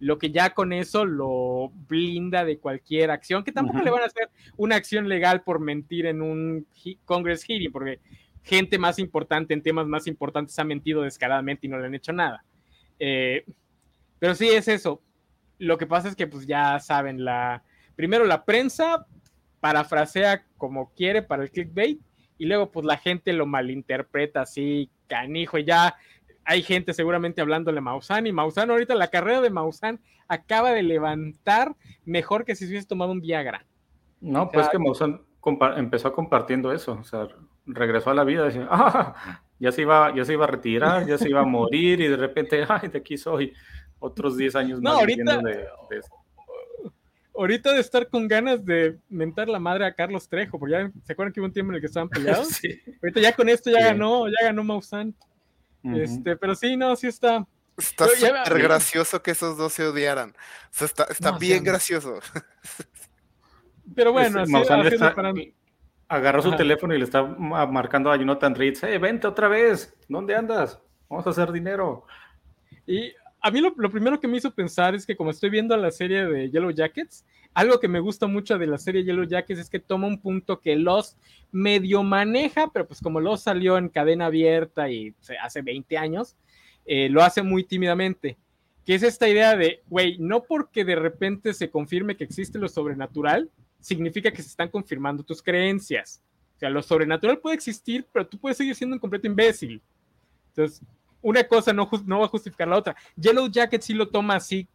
Lo que ya con eso lo blinda de cualquier acción, que tampoco le van a hacer una acción legal por mentir en un Congress hearing, porque gente más importante en temas más importantes ha mentido descaradamente y no le han hecho nada. Eh, pero sí es eso. Lo que pasa es que pues ya saben, la primero la prensa parafrasea como quiere para el clickbait y luego pues la gente lo malinterpreta así, canijo, y ya hay gente seguramente hablándole a Maussan y Maussan ahorita la carrera de Maussan acaba de levantar mejor que si se hubiese tomado un Viagra. No, pues que Maussan empezó compartiendo eso, o sea, regresó a la vida, decía, ah, ya se iba, ya se iba a retirar, ya se iba a morir y de repente, ay, de aquí soy otros 10 años más. No, ahorita, de, de ahorita de estar con ganas de mentar la madre a Carlos Trejo, porque ya se acuerdan que hubo un tiempo en el que estaban peleados. sí. Ahorita ya con esto ya ganó, ya ganó Maussan. Este, pero sí, no, sí está. Está súper gracioso que esos dos se odiaran. O sea, está, está bien gracioso. Pero bueno, así, así agarró su teléfono y le está marcando a Jonathan Reed, hey, vente otra vez, ¿dónde andas? Vamos a hacer dinero. Y a mí lo, primero que me hizo pensar es que como estoy viendo la serie de Yellow Jackets, algo que me gusta mucho de la serie Yellow Jackets es que toma un punto que Lost medio maneja, pero pues como Lost salió en cadena abierta y hace 20 años, eh, lo hace muy tímidamente. Que es esta idea de, güey, no porque de repente se confirme que existe lo sobrenatural, significa que se están confirmando tus creencias. O sea, lo sobrenatural puede existir, pero tú puedes seguir siendo un completo imbécil. Entonces, una cosa no, no va a justificar la otra. Yellow Jacket sí lo toma así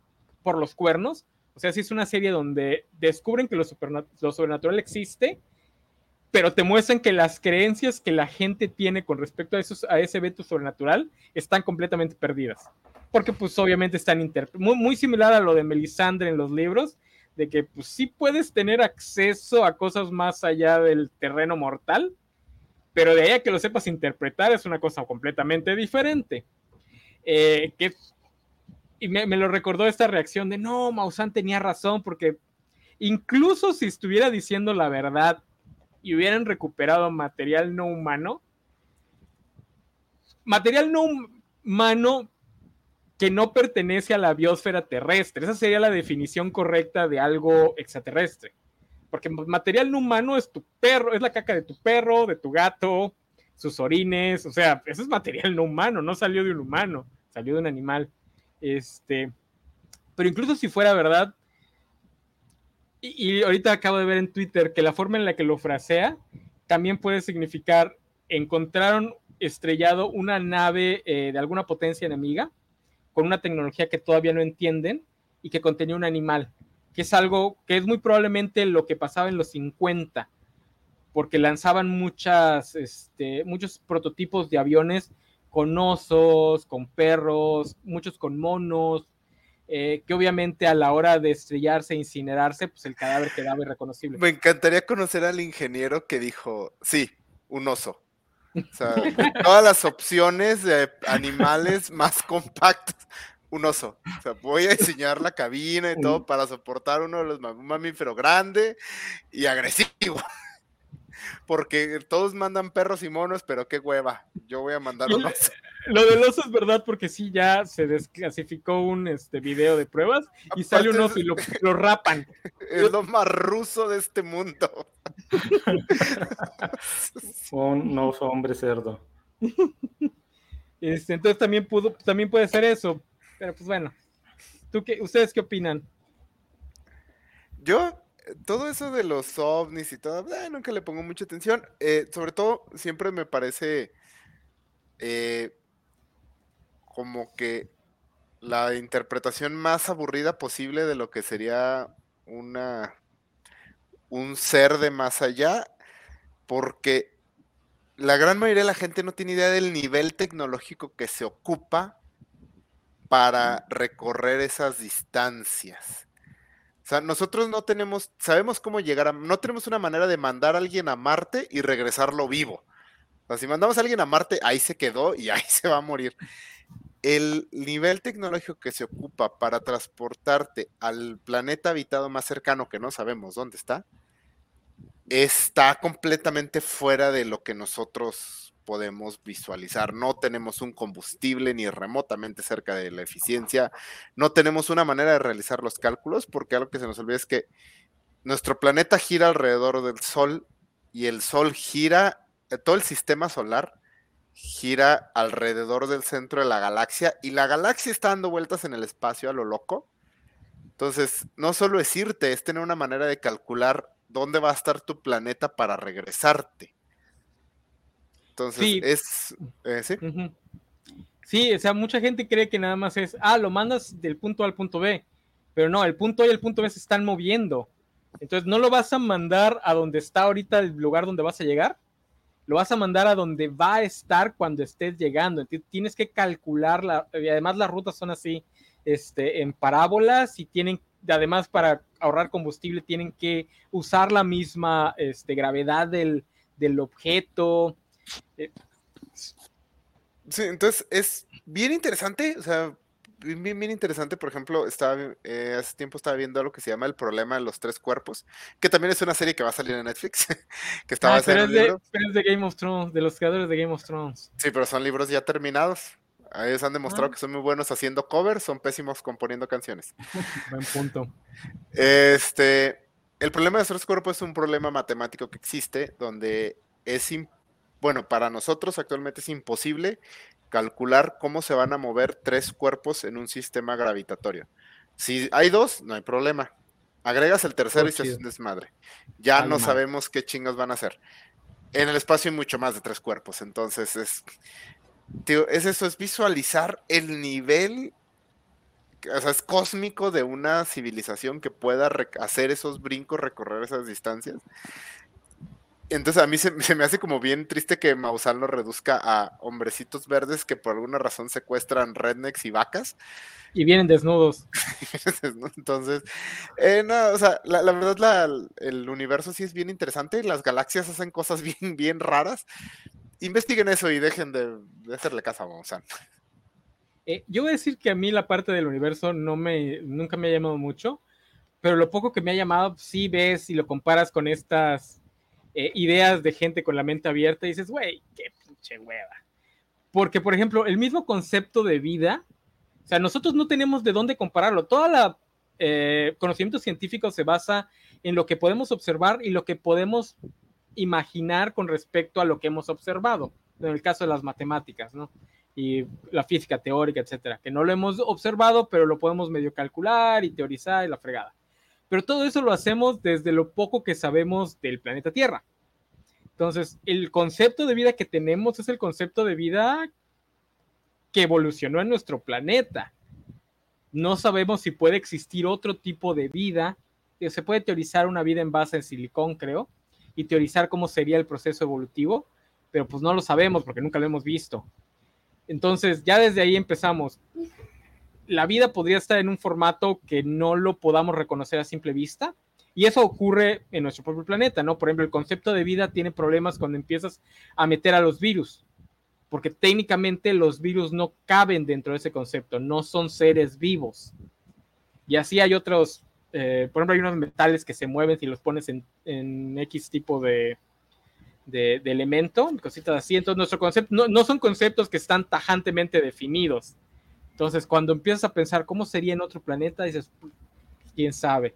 por los cuernos. O sea, sí es una serie donde descubren que lo, sobrenatural existe, pero te muestran que las creencias que la gente tiene con respecto a, esos, a ese evento sobrenatural están completamente perdidas. Porque pues obviamente están muy, muy similar a lo de Melisandre en los libros, de que pues sí puedes tener acceso a cosas más allá del terreno mortal, pero de ahí a que lo sepas interpretar es una cosa completamente diferente. Eh, que, y me, lo recordó esta reacción de, no, Maussan tenía razón, porque incluso si estuviera diciendo la verdad y hubieran recuperado material no humano, material no humano que no pertenece a la biosfera terrestre. Esa sería la definición correcta de algo extraterrestre. Porque material no humano es tu perro, es la caca de tu perro, de tu gato, sus orines, o sea, eso es material no humano, no salió de un humano, salió de un animal. Este, pero incluso si fuera verdad, y, ahorita acabo de ver en Twitter que la forma en la que lo frasea también puede significar encontraron estrellado una nave eh, de alguna potencia enemiga con una tecnología que todavía no entienden y que contenía un animal que es algo que es muy probablemente lo que pasaba en los 50, porque lanzaban muchas, este, muchos prototipos de aviones con osos, con perros, muchos con monos, eh, que obviamente a la hora de estrellarse e incinerarse, pues el cadáver quedaba irreconocible. Me encantaría conocer al ingeniero que dijo, sí, un oso. O sea, todas las opciones de animales más compactos un oso. O sea, voy a diseñar la cabina y todo para soportar uno de los un mamífero grande y agresivo. Porque todos mandan perros y monos, pero qué hueva. Yo voy a mandar un oso. Lo del oso es verdad porque sí ya se desclasificó un este video de pruebas y sale un oso y lo, rapan. Es lo más ruso de este mundo. un oso hombre cerdo. Este, entonces también pudo, también puede ser eso. Pero pues bueno, ¿tú qué, ¿ustedes qué opinan? Yo, todo eso de los ovnis y todo, eh, nunca le pongo mucha atención. Eh, sobre todo, siempre me parece eh, como que la interpretación más aburrida posible de lo que sería una un ser de más allá, porque la gran mayoría de la gente no tiene idea del nivel tecnológico que se ocupa para recorrer esas distancias. O sea, nosotros no tenemos, sabemos cómo llegar a, no tenemos una manera de mandar a alguien a Marte y regresarlo vivo. O sea, si mandamos a alguien a Marte, ahí se quedó y ahí se va a morir. el nivel tecnológico que se ocupa para transportarte al planeta habitado más cercano, que no sabemos dónde está, está completamente fuera de lo que nosotros podemos visualizar. No tenemos un combustible ni remotamente cerca de la eficiencia. No tenemos una manera de realizar los cálculos porque algo que se nos olvida es que nuestro planeta gira alrededor del Sol y el Sol gira, eh, todo el sistema solar gira alrededor del centro de la galaxia y la galaxia está dando vueltas en el espacio a lo loco. Entonces, no solo es irte, es tener una manera de calcular dónde va a estar tu planeta para regresarte. Entonces, es... Eh, ¿sí? sí, o sea, mucha gente cree que nada más es, ah, lo mandas del punto A al punto B, pero no, el punto A y el punto B se están moviendo. Entonces, no lo vas a mandar a donde está ahorita el lugar donde vas a llegar, lo vas a mandar a donde va a estar cuando estés llegando. Tienes que calcular, y además las rutas son así, este, en parábolas y tienen, además para ahorrar combustible, tienen que usar la misma este, gravedad del, objeto. Eh, sí, entonces es bien interesante, o sea, bien, bien interesante, por ejemplo, estaba, eh, hace tiempo estaba viendo algo que se llama El problema de los tres cuerpos, que también es una serie que va a salir en Netflix, que estaba ah, pero, es de, pero es de Game of Thrones, de los creadores de Game of Thrones. Sí, pero son libros ya terminados. Ellos han demostrado ah. que son muy buenos haciendo covers, son pésimos componiendo canciones. Buen punto. Este, el problema de los tres cuerpos es un problema matemático que existe, donde es, bueno, para nosotros actualmente es imposible calcular cómo se van a mover tres cuerpos en un sistema gravitatorio. Si hay dos, no hay problema. Agregas el tercero y se hace un desmadre. Ya no sabemos qué chingas van a hacer. En el espacio hay mucho más de tres cuerpos, entonces es, es eso, es visualizar el nivel, o sea, es cósmico de una civilización que pueda hacer esos brincos, recorrer esas distancias. Entonces a mí se, me hace como bien triste que Maussan lo reduzca a hombrecitos verdes que por alguna razón secuestran rednecks y vacas. Y vienen desnudos. Entonces, eh, no, o sea, la, verdad el universo sí es bien interesante, las galaxias hacen cosas bien, bien raras. Investiguen eso y dejen de, hacerle caso a Maussan. Eh, yo voy a decir que a mí la parte del universo no me, nunca me ha llamado mucho, pero lo poco que me ha llamado, sí ves y lo comparas con estas eh, ideas de gente con la mente abierta y dices, güey, qué pinche hueva. Porque, por ejemplo, el mismo concepto de vida, o sea, nosotros no tenemos de dónde compararlo. Todo el eh, conocimiento científico se basa en lo que podemos observar y lo que podemos imaginar con respecto a lo que hemos observado, en el caso de las matemáticas, ¿no? Y la física teórica, etcétera, que no lo hemos observado, pero lo podemos medio calcular y teorizar y la fregada. Pero todo eso lo hacemos desde lo poco que sabemos del planeta Tierra. Entonces, el concepto de vida que tenemos es el concepto de vida que evolucionó en nuestro planeta. No sabemos si puede existir otro tipo de vida. Se puede teorizar una vida en base en silicón, creo, y teorizar cómo sería el proceso evolutivo, pero pues no lo sabemos porque nunca lo hemos visto. Entonces, ya desde ahí empezamos la vida podría estar en un formato que no lo podamos reconocer a simple vista. Y eso ocurre en nuestro propio planeta, ¿no? Por ejemplo, el concepto de vida tiene problemas cuando empiezas a meter a los virus, porque técnicamente los virus no caben dentro de ese concepto, no son seres vivos. Y así hay otros, eh, por ejemplo, hay unos metales que se mueven si los pones en, X tipo de, de, elemento, cositas así. Entonces, nuestro concepto no, no son conceptos que están tajantemente definidos entonces, cuando empiezas a pensar cómo sería en otro planeta, dices, quién sabe.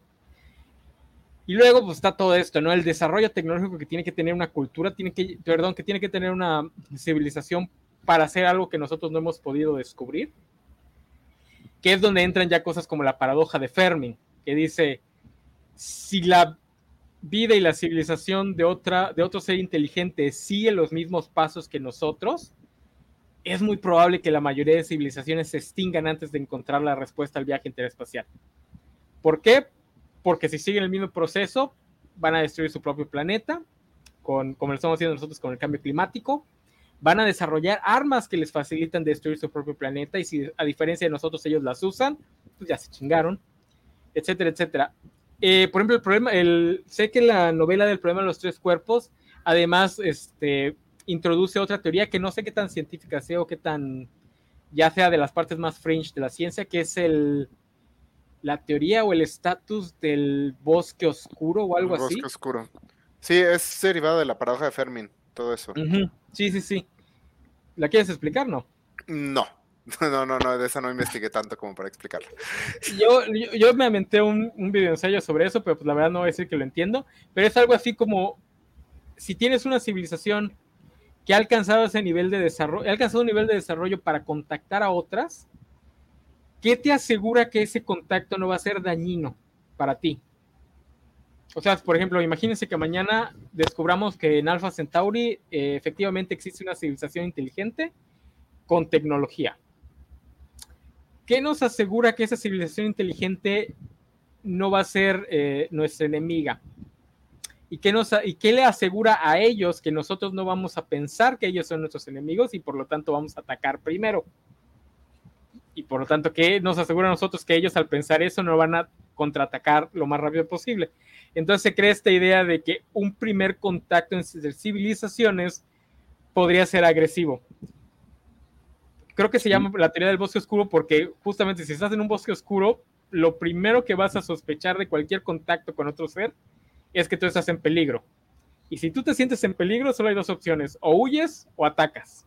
Y luego pues, está todo esto, ¿no? El desarrollo tecnológico que tiene que tener una cultura, tiene que, perdón, que tiene que tener una civilización para hacer algo que nosotros no hemos podido descubrir, que es donde entran ya cosas como la paradoja de Fermi, que dice, si la vida y la civilización de, otra, de otro ser inteligente sigue los mismos pasos que nosotros, es muy probable que la mayoría de civilizaciones se extingan antes de encontrar la respuesta al viaje interespacial. ¿Por qué? Porque si siguen el mismo proceso, van a destruir su propio planeta, con, como lo estamos haciendo nosotros con el cambio climático, van a desarrollar armas que les facilitan destruir su propio planeta y si a diferencia de nosotros ellos las usan, pues ya se chingaron, etcétera, etcétera. Eh, por ejemplo, el problema, el, sé que la novela del problema de los tres cuerpos, además, este, introduce otra teoría que no sé qué tan científica sea o qué tan ya sea de las partes más fringe de la ciencia, que es el la teoría o el estatus del bosque oscuro o algo así. Bosque oscuro. Sí, es derivado de la paradoja de Fermin, todo eso. Sí, sí, sí. ¿La quieres explicar, no? No. No, no, no, de esa no investigué tanto como para explicarla. Yo, yo, me aventé un, un video ensayo sobre eso, pero pues la verdad no voy a decir que lo entiendo. Pero es algo así como si tienes una civilización que ha alcanzado ese nivel de desarrollo, ha alcanzado un nivel de desarrollo para contactar a otras, ¿qué te asegura que ese contacto no va a ser dañino para ti? O sea, por ejemplo, imagínense que mañana descubramos que en Alpha Centauri eh, efectivamente existe una civilización inteligente con tecnología. ¿Qué nos asegura que esa civilización inteligente no va a ser eh, nuestra enemiga? ¿Y qué, nos, ¿Y qué le asegura a ellos que nosotros no vamos a pensar que ellos son nuestros enemigos y por lo tanto vamos a atacar primero? y por lo tanto, ¿qué nos asegura a nosotros que ellos al pensar eso no van a contraatacar lo más rápido posible? Entonces se crea esta idea de que un primer contacto entre civilizaciones podría ser agresivo. Creo que se llama la teoría del bosque oscuro porque justamente si estás en un bosque oscuro, lo primero que vas a sospechar de cualquier contacto con otro ser es que tú estás en peligro. Y si tú te sientes en peligro, solo hay dos opciones, o huyes o atacas.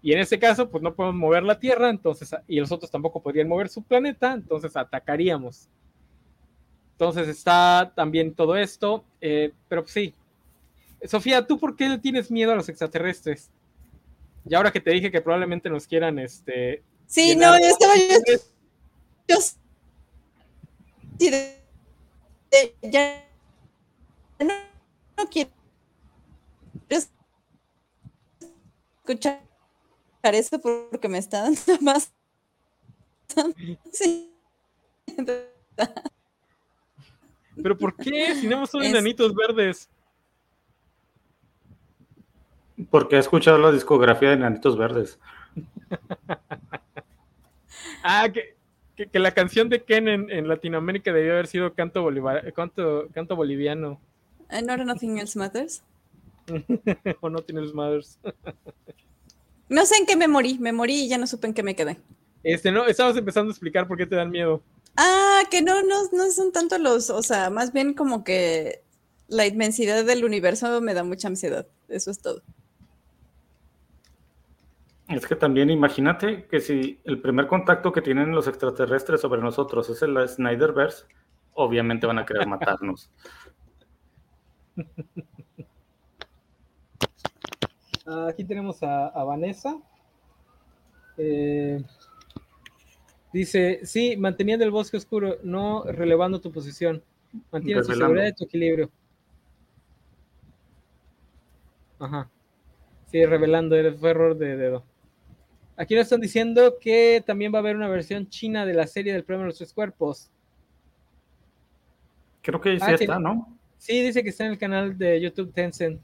Y en ese caso, pues no podemos mover la Tierra, entonces, y los otros tampoco podrían mover su planeta, entonces atacaríamos. Entonces está también todo esto, eh, pero pues, sí. Sofía, ¿tú por qué le tienes miedo a los extraterrestres? Y ahora que te dije que probablemente nos quieran, este... Sí, no, yo estaba... Yo, ya no, no quiero escuchar eso porque me está dando más. Sí. ¿Pero por qué? Si no son enanitos verdes. Porque he escuchado la discografía de enanitos verdes. ah, que, que, la canción de Ken en, Latinoamérica debió haber sido canto, bolivar, canto, canto boliviano. Uh, not Nothing Else Matters. o Nothing Else Matters. No sé en qué me morí, me morí y ya no supe en qué me quedé. Este, no, estabas empezando a explicar por qué te dan miedo. Ah, que no, no, no son tanto los, o sea, más bien como que la inmensidad del universo me da mucha ansiedad. Eso es todo. Es que también imagínate que si el primer contacto que tienen los extraterrestres sobre nosotros es el Snyderverse, obviamente van a querer matarnos. Aquí tenemos a, Vanessa. Eh, dice, sí, manteniendo el bosque oscuro, no relevando tu posición. Mantiene tu seguridad y tu equilibrio. Ajá. Sí, revelando, fue error de dedo. Aquí nos están diciendo que también va a haber una versión china de la serie del premio de los tres cuerpos. Creo que ya ah, está, ¿no? Sí, dice que está en el canal de YouTube Tencent.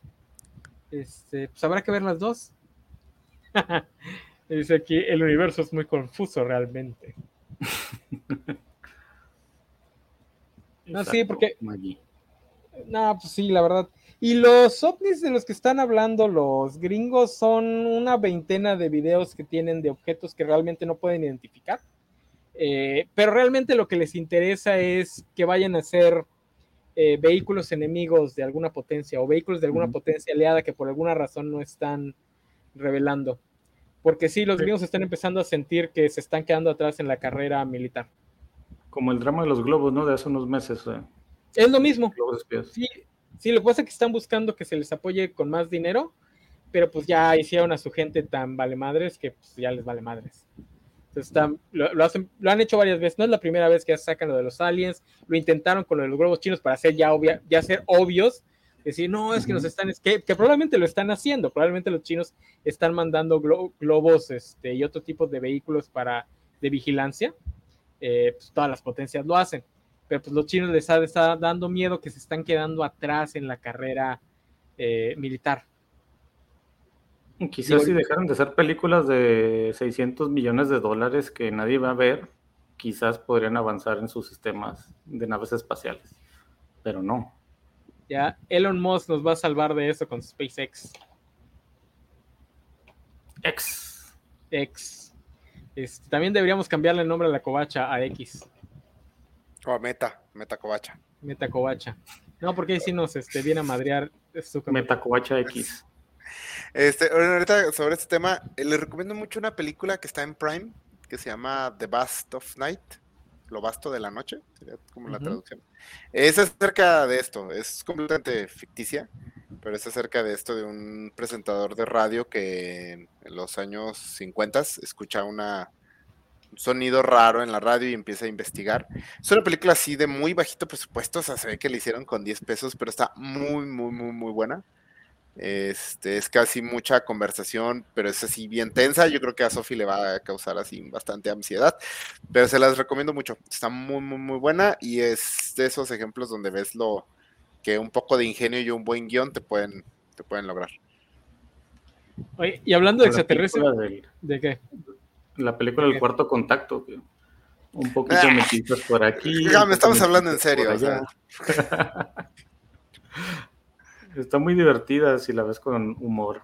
Este, pues habrá que ver las dos. Dice aquí, el universo es muy confuso realmente. no, sí, porque... No, pues sí, la verdad. Y los ovnis de los que están hablando los gringos son una veintena de videos que tienen de objetos que realmente no pueden identificar. Eh, pero realmente lo que les interesa es que vayan a ser eh, vehículos enemigos de alguna potencia o vehículos de alguna potencia aliada que por alguna razón no están revelando. Porque sí, los gringos están empezando a sentir que se están quedando atrás en la carrera militar. Como el drama de los globos, ¿no? De hace unos meses. Eh. Es lo mismo. Sí, sí, lo que pasa es que están buscando que se les apoye con más dinero, pero pues ya hicieron a su gente tan vale madres que pues ya les vale madres. Lo, hacen, lo, han hecho varias veces, no es la primera vez que sacan lo de los aliens, lo intentaron con lo de los globos chinos para hacer ya, obvia, ya ser obvios, decir, no, es que nos están, que, que, probablemente lo están haciendo, probablemente los chinos están mandando globos este, y otro tipo de vehículos para, de vigilancia, eh, pues todas las potencias lo hacen, pero pues los chinos les está, dando miedo que se están quedando atrás en la carrera eh, militar. Quizás si dejaron de hacer películas de 600 millones de dólares que nadie va a ver, quizás podrían avanzar en sus sistemas de naves espaciales, pero no. Ya, Elon Musk nos va a salvar de eso con SpaceX. X. X. Este, también deberíamos cambiarle el nombre a la covacha a X. O a Meta, Meta Covacha. Meta Covacha. No, porque ahí sí nos este, viene a madrear. Meta Covacha X. Este, ahorita sobre este tema, eh, les recomiendo mucho una película que está en Prime, que se llama The Bast of Night, lo vasto de la noche, sería como la traducción. Es acerca de esto, es completamente ficticia, pero es acerca de esto de un presentador de radio que en los años 50 escucha una, un sonido raro en la radio y empieza a investigar. Es una película así de muy bajito presupuesto, o sea, se ve que le hicieron con 10 pesos, pero está muy, muy, muy, muy buena. Este, es casi mucha conversación, pero es así bien tensa. Yo creo que a Sofi le va a causar así bastante ansiedad, pero se las recomiendo mucho. Está muy, muy, muy buena y es de esos ejemplos donde ves lo que un poco de ingenio y un buen guion te pueden, te pueden lograr. Oye, y hablando de extraterrestres, ¿de qué? La película del cuarto contacto, un poquito ah, por aquí. me estamos hablando en serio. O sea. Está muy divertida si la ves con humor.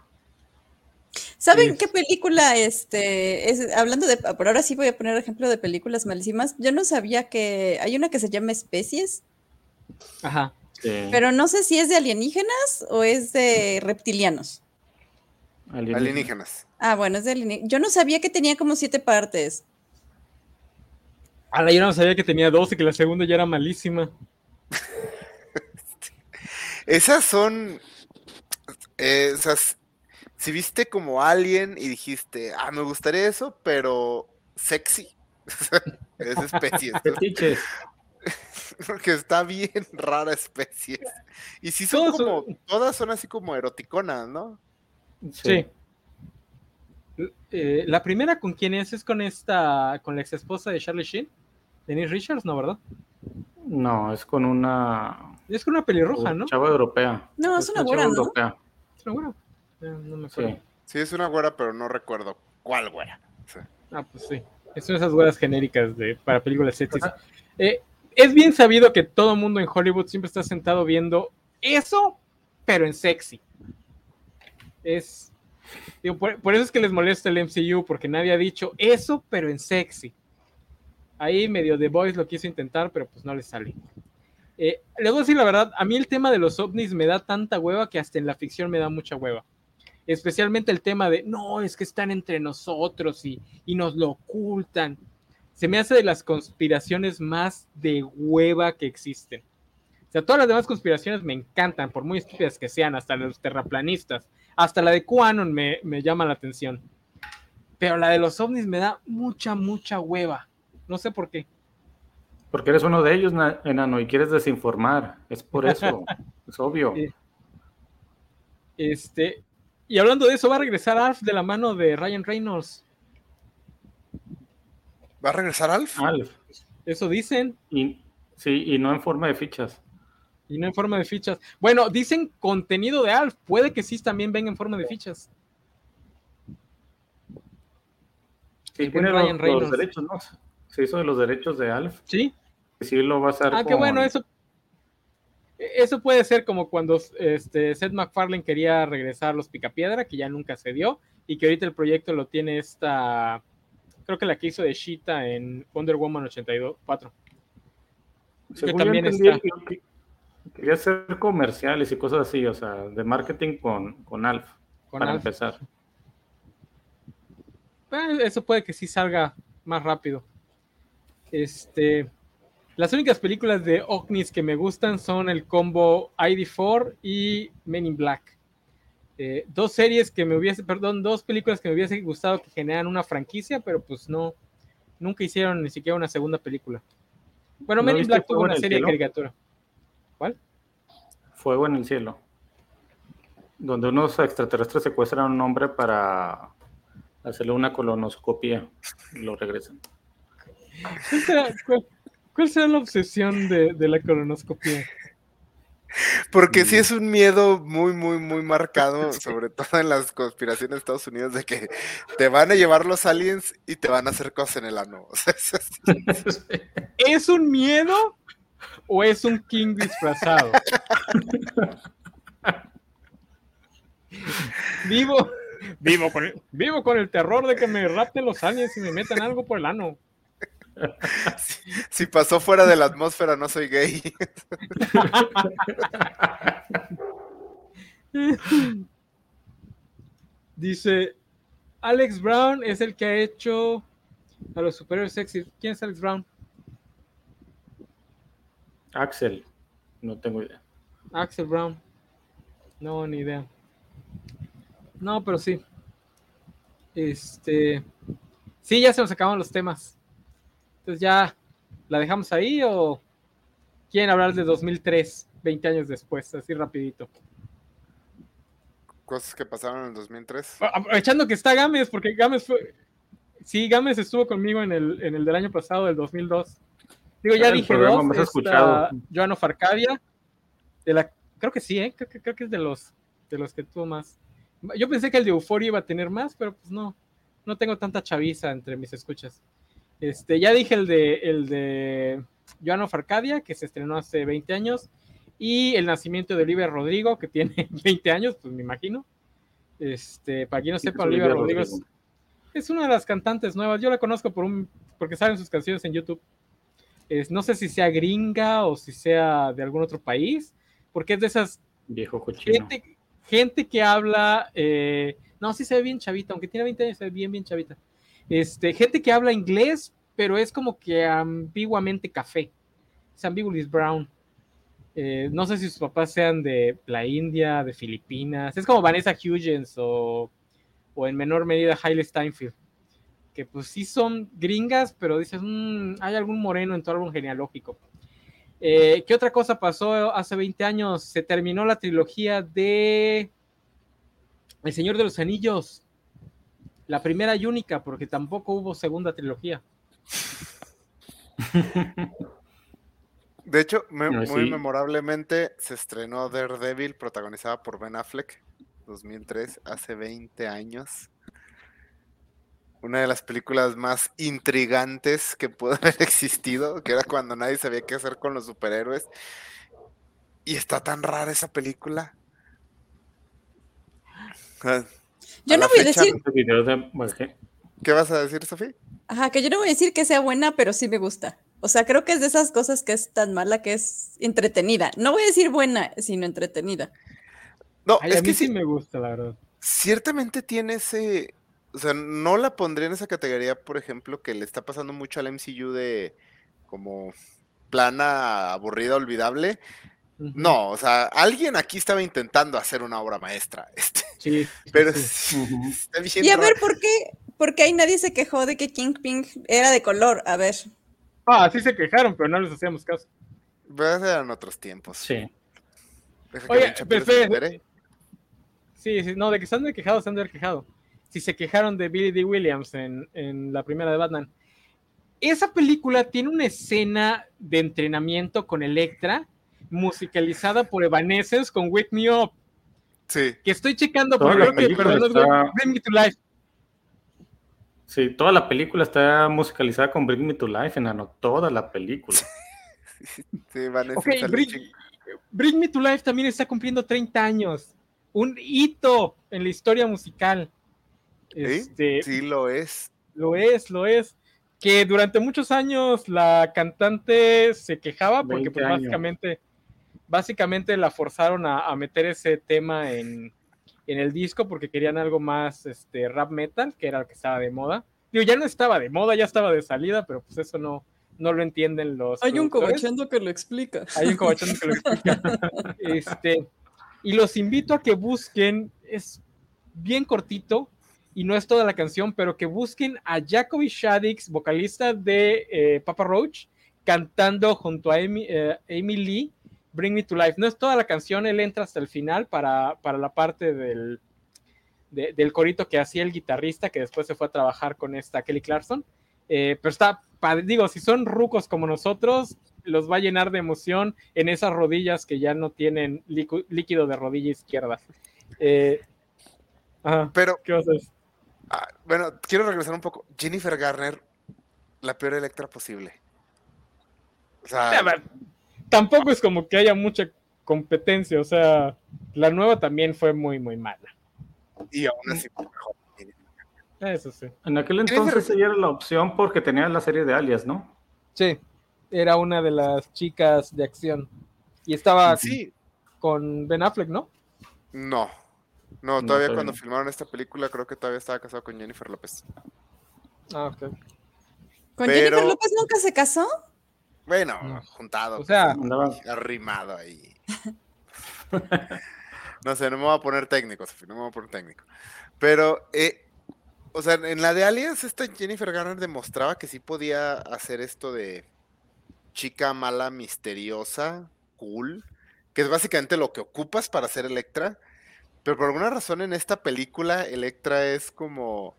¿Saben qué película, este, es, hablando de, por ahora sí voy a poner ejemplo de películas malísimas, yo no sabía que hay una que se llama Especies. Ajá. Pero no sé si es de alienígenas o es de reptilianos. Alienígenas. Ah, bueno, es de alienígenas. Yo no sabía que tenía como siete partes. Ah, yo no sabía que tenía dos y que la segunda ya era malísima. Esas son. esas. Si viste como Alien y dijiste, ah, me gustaría eso, pero sexy. es especie. Porque está bien rara especie. Y si son como. Todas son así como eroticonas, ¿no? Sí. Eh, la primera con quién es es con esta, con la ex esposa de Charlie Sheen, Denise Richards, ¿no, verdad? No, es con una. Es con una pelirroja, ¿no? Chava europea. No, es, una güera, ¿no? Europea. Es una güera. No, me acuerdo. Sí. es una güera, pero no recuerdo cuál güera. Ah, pues sí. Es una de esas güeras genéricas de, para películas sexys. Eh, es bien sabido que todo el mundo en Hollywood siempre está sentado viendo eso, pero en sexy. Es. Por, eso es que les molesta el MCU, porque nadie ha dicho eso, pero en sexy. Ahí medio The Voice lo quiso intentar, pero pues no le sale. Eh, le voy a decir la verdad, a mí el tema de los ovnis me da tanta hueva que hasta en la ficción me da mucha hueva. Especialmente el tema de, no, es que están entre nosotros y, y nos lo ocultan. Se me hace de las conspiraciones más de hueva que existen. O sea, todas las demás conspiraciones me encantan, por muy estúpidas que sean, hasta los terraplanistas, hasta la de QAnon me, me llama la atención. Pero la de los ovnis me da mucha, mucha hueva. No sé por qué. Porque eres uno de ellos, enano, y quieres desinformar. Es por eso. es obvio. Este. Y hablando de eso, va a regresar Alf de la mano de Ryan Reynolds. ¿Va a regresar Alf? Alf. Eso dicen. Y, sí, y no en forma de fichas. Y no en forma de fichas. Bueno, dicen contenido de Alf. Puede que sí también venga en forma de fichas. Sí, tiene Ryan. Los derechos, ¿no? se hizo de los derechos de Alf. Sí. Sí lo va a hacer. Ah, qué bueno, eso. Eso puede ser como cuando este, Seth MacFarlane quería regresar a los Picapiedra, que ya nunca se dio, y que ahorita el proyecto lo tiene esta, creo que la que hizo de Sheeta en Wonder Woman 82, Que también está... quería hacer comerciales y cosas así, o sea, de marketing con, con Alf, para empezar. Eh, eso puede que sí salga más rápido. Este, las únicas películas de ovnis que me gustan son el combo ID4 y Men in Black. Eh, dos series que me hubiese, perdón, dos películas que me hubiese gustado que generan una franquicia, pero pues no, nunca hicieron ni siquiera una segunda película. Bueno, Men in Black tuvo una serie de caricatura. ¿Cuál? Fuego en el cielo. Donde unos extraterrestres secuestran a un hombre para hacerle una colonoscopia y lo regresan. ¿Cuál será, la obsesión de, la colonoscopia? Porque sí es un miedo muy, muy, muy marcado, sobre todo en las conspiraciones de Estados Unidos, de que te van a llevar los aliens y te van a hacer cosas en el ano. ¿Es un miedo o es un king disfrazado? Vivo, vivo, con el, vivo con el terror de que me rapten los aliens y me metan algo por el ano. Si, pasó fuera de la atmósfera, no soy gay. Dice, Alex Brown es el que ha hecho a los superiores sexy. ¿Quién es Alex Brown? Axel, no tengo idea. Axel Brown. No, ni idea. No, pero sí. Este. Sí, ya se nos acaban los temas. Entonces ya la dejamos ahí o quieren hablar de 2003, 20 años después, así rapidito. Cosas que pasaron en el 2003. Aprovechando que está Gámez, porque Gámez fue... Sí, Gámez estuvo conmigo en el, en el del año pasado, del 2002. Digo, ya dije dos. Joano Farcadia. De la, creo que sí, ¿eh? creo, creo, que es de los, de los que tuvo más. Yo pensé que el de Euforia iba a tener más, pero pues no. No tengo tanta chaviza entre mis escuchas. Este, ya dije el de, el de Joano Farcadia, que se estrenó hace 20 años y el nacimiento de Olivia Rodrigo, que tiene 20 años, pues me imagino. Este, para quien no sepa, Olivia Rodrigo es, una de las cantantes nuevas. Yo la conozco por un, porque saben sus canciones en YouTube. Es, no sé si sea gringa o si sea de algún otro país, porque es de esas viejo gente, gente, que habla, eh, no, sí se ve bien chavita, aunque tiene 20 años, se ve bien, bien chavita. Este, gente que habla inglés, pero es como que ambiguamente café. Es ambiguous brown. Eh, no sé si sus papás sean de la India, de Filipinas. Es como Vanessa Hudgens o, en menor medida Hailey Steinfeld. Que pues sí son gringas, pero dices, mm, hay algún moreno en todo árbol genealógico. Eh, ¿Qué otra cosa pasó hace 20 años? Se terminó la trilogía de El Señor de los Anillos. La primera y única, porque tampoco hubo segunda trilogía. De hecho, muy memorablemente se estrenó Daredevil, protagonizada por Ben Affleck, 2003, hace 20 años. Una de las películas más intrigantes que pudo haber existido, que era cuando nadie sabía qué hacer con los superhéroes. Y está tan rara esa película. Yo no voy a decir. ¿Qué vas a decir, Sofía? Ajá, que yo no voy a decir que sea buena, pero sí me gusta. O sea, creo que es de esas cosas que es tan mala que es entretenida. No voy a decir buena, sino entretenida. No, es que sí me gusta, la verdad. Ciertamente tiene ese. O sea, no la pondría en esa categoría, por ejemplo, que le está pasando mucho al MCU de como plana, aburrida, olvidable. No, o sea, alguien aquí estaba intentando hacer una obra maestra. Este, sí. Pero Y a ver, ¿por qué? Porque ahí nadie se quejó de que Kingpin era de color. A ver. Ah, sí se quejaron, pero no les hacíamos caso. Pues eran otros tiempos. Sí. Oye, perfecto. Sí, sí, no, de que están de quejados, están de quejado. Si se quejaron de Billy D. Williams en, en la primera de Batman. Esa película tiene una escena de entrenamiento con Electra musicalizada por Evanescence con Wake Me Up. Sí. Que estoy checando, pero creo que, perdón, Bring Me to Life. Sí, toda la película está musicalizada con Bring Me to Life, enano. Toda la película. sí, Vanessa okay, Bring, Me to Life también está cumpliendo 30 años. Un hito en la historia musical. Este, sí, lo es. Lo es, lo es. Que durante muchos años la cantante se quejaba porque pues, básicamente, básicamente la forzaron a meter ese tema en, en el disco porque querían algo más este, rap metal, que era lo que estaba de moda. Digo, ya no estaba de moda, ya estaba de salida, pero pues eso no, no lo entienden los. Hay un cobachando que lo explica. Hay un cobachando que lo explica. este, y los invito a que busquen, es bien cortito y no es toda la canción, pero que busquen a Jacoby Shaddix, vocalista de eh, Papa Roach, cantando junto a Amy, eh, Amy Lee Bring Me to Life. No es toda la canción, él entra hasta el final para, la parte del, del corito que hacía el guitarrista, que después se fue a trabajar con esta Kelly Clarkson. Eh, pero está, digo, si son rucos como nosotros, los va a llenar de emoción en esas rodillas que ya no tienen líquido de rodilla izquierda. Eh, pero, ¿qué vas a decir? Bueno, quiero regresar un poco. Jennifer Garner, la peor Electra posible. O sea, tampoco es como que haya mucha competencia, o sea, la nueva también fue muy, muy mala. Y aún así mejor. Eso sí. En aquel entonces ella era la opción porque tenía la serie de Alias, ¿no? Sí, era una de las chicas de acción. Y estaba Sí, con Ben Affleck, ¿no? no. No, No, todavía cuando no. filmaron esta película creo que todavía estaba casado con Jennifer López. Ah, ok. ¿Con Pero- Jennifer López nunca se casó? Bueno, No. juntado. O sea- pues, arrimado ahí. no sé, no me voy a poner técnico, Sofi, no me voy a poner técnico. Pero, eh, o sea, en la de Alias, esta Jennifer Garner demostraba que sí podía hacer esto de chica mala, misteriosa, cool, que es básicamente lo que ocupas para ser Electra. Pero por alguna razón en esta película, Electra es como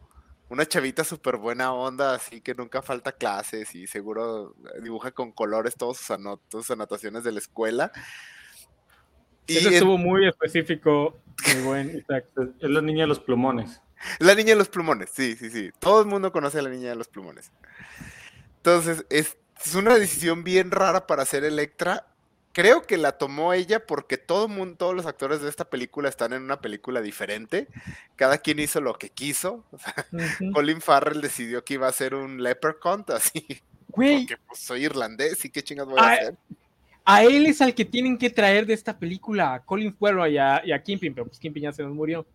una chavita súper buena onda, así que nunca falta clases y seguro dibuja con colores todos sus, ano- todas sus anotaciones de la escuela. Y Eso en- estuvo muy específico, muy buen Isaac. Es la niña de los plumones. La niña de los plumones, sí, sí, sí. Todo el mundo conoce a la niña de los plumones. Entonces, es, es una decisión bien rara para hacer Electra. Creo que la tomó ella porque todo mundo, todos los actores de esta película están en una película diferente. Cada quien hizo lo que quiso. O sea, Ujú. Colin Farrell decidió que iba a ser un leprechaun, así. Güey, Porque pues, soy irlandés y qué chingas voy a Ah, hacer. a él es al que tienen que traer de esta película, a Colin Farrell y a, y a Kingpin, pero pues Kingpin ya se nos murió.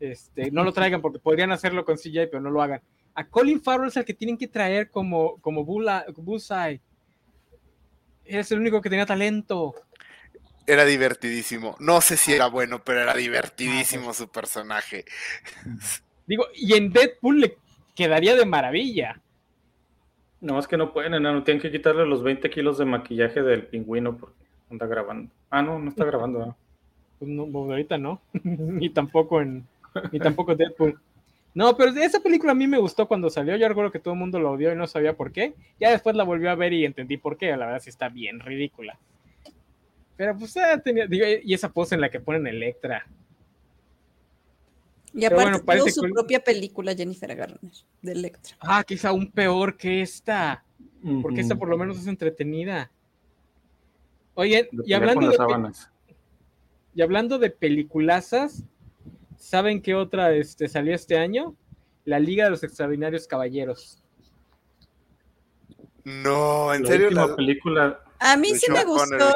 Este, no lo traigan porque podrían hacerlo con CJ, pero no lo hagan. A Colin Farrell es al que tienen que traer como, como Bullseye. Es el único que tenía talento. Era divertidísimo. No sé si era bueno, pero era divertidísimo su personaje. Digo, y en Deadpool le quedaría de maravilla. No más que no pueden, enano. Tienen que quitarle los 20 kilos de maquillaje del pingüino porque anda grabando. Ah, no, no está grabando. ¿verdad? Pues no, pues ahorita no. ni tampoco en. Ni tampoco Deadpool. No, pero esa película a mí me gustó cuando salió. Yo recuerdo que todo el mundo la odió y no sabía por qué. Ya después la volví a ver y entendí por qué. La verdad sí está bien ridícula. Pero pues ah, tenía. digo, y esa pose en la que ponen Electra. Y aparte bueno, tuvo su que- propia película Jennifer Garner de Electra. Ah, quizá aún peor que esta. Porque esta por lo menos es entretenida. Oye, y hablando de, y hablando de peliculazas, ¿saben qué otra este, salió este año? La Liga de los Extraordinarios Caballeros. No, en La serio. la- película, A mí sí me gustó.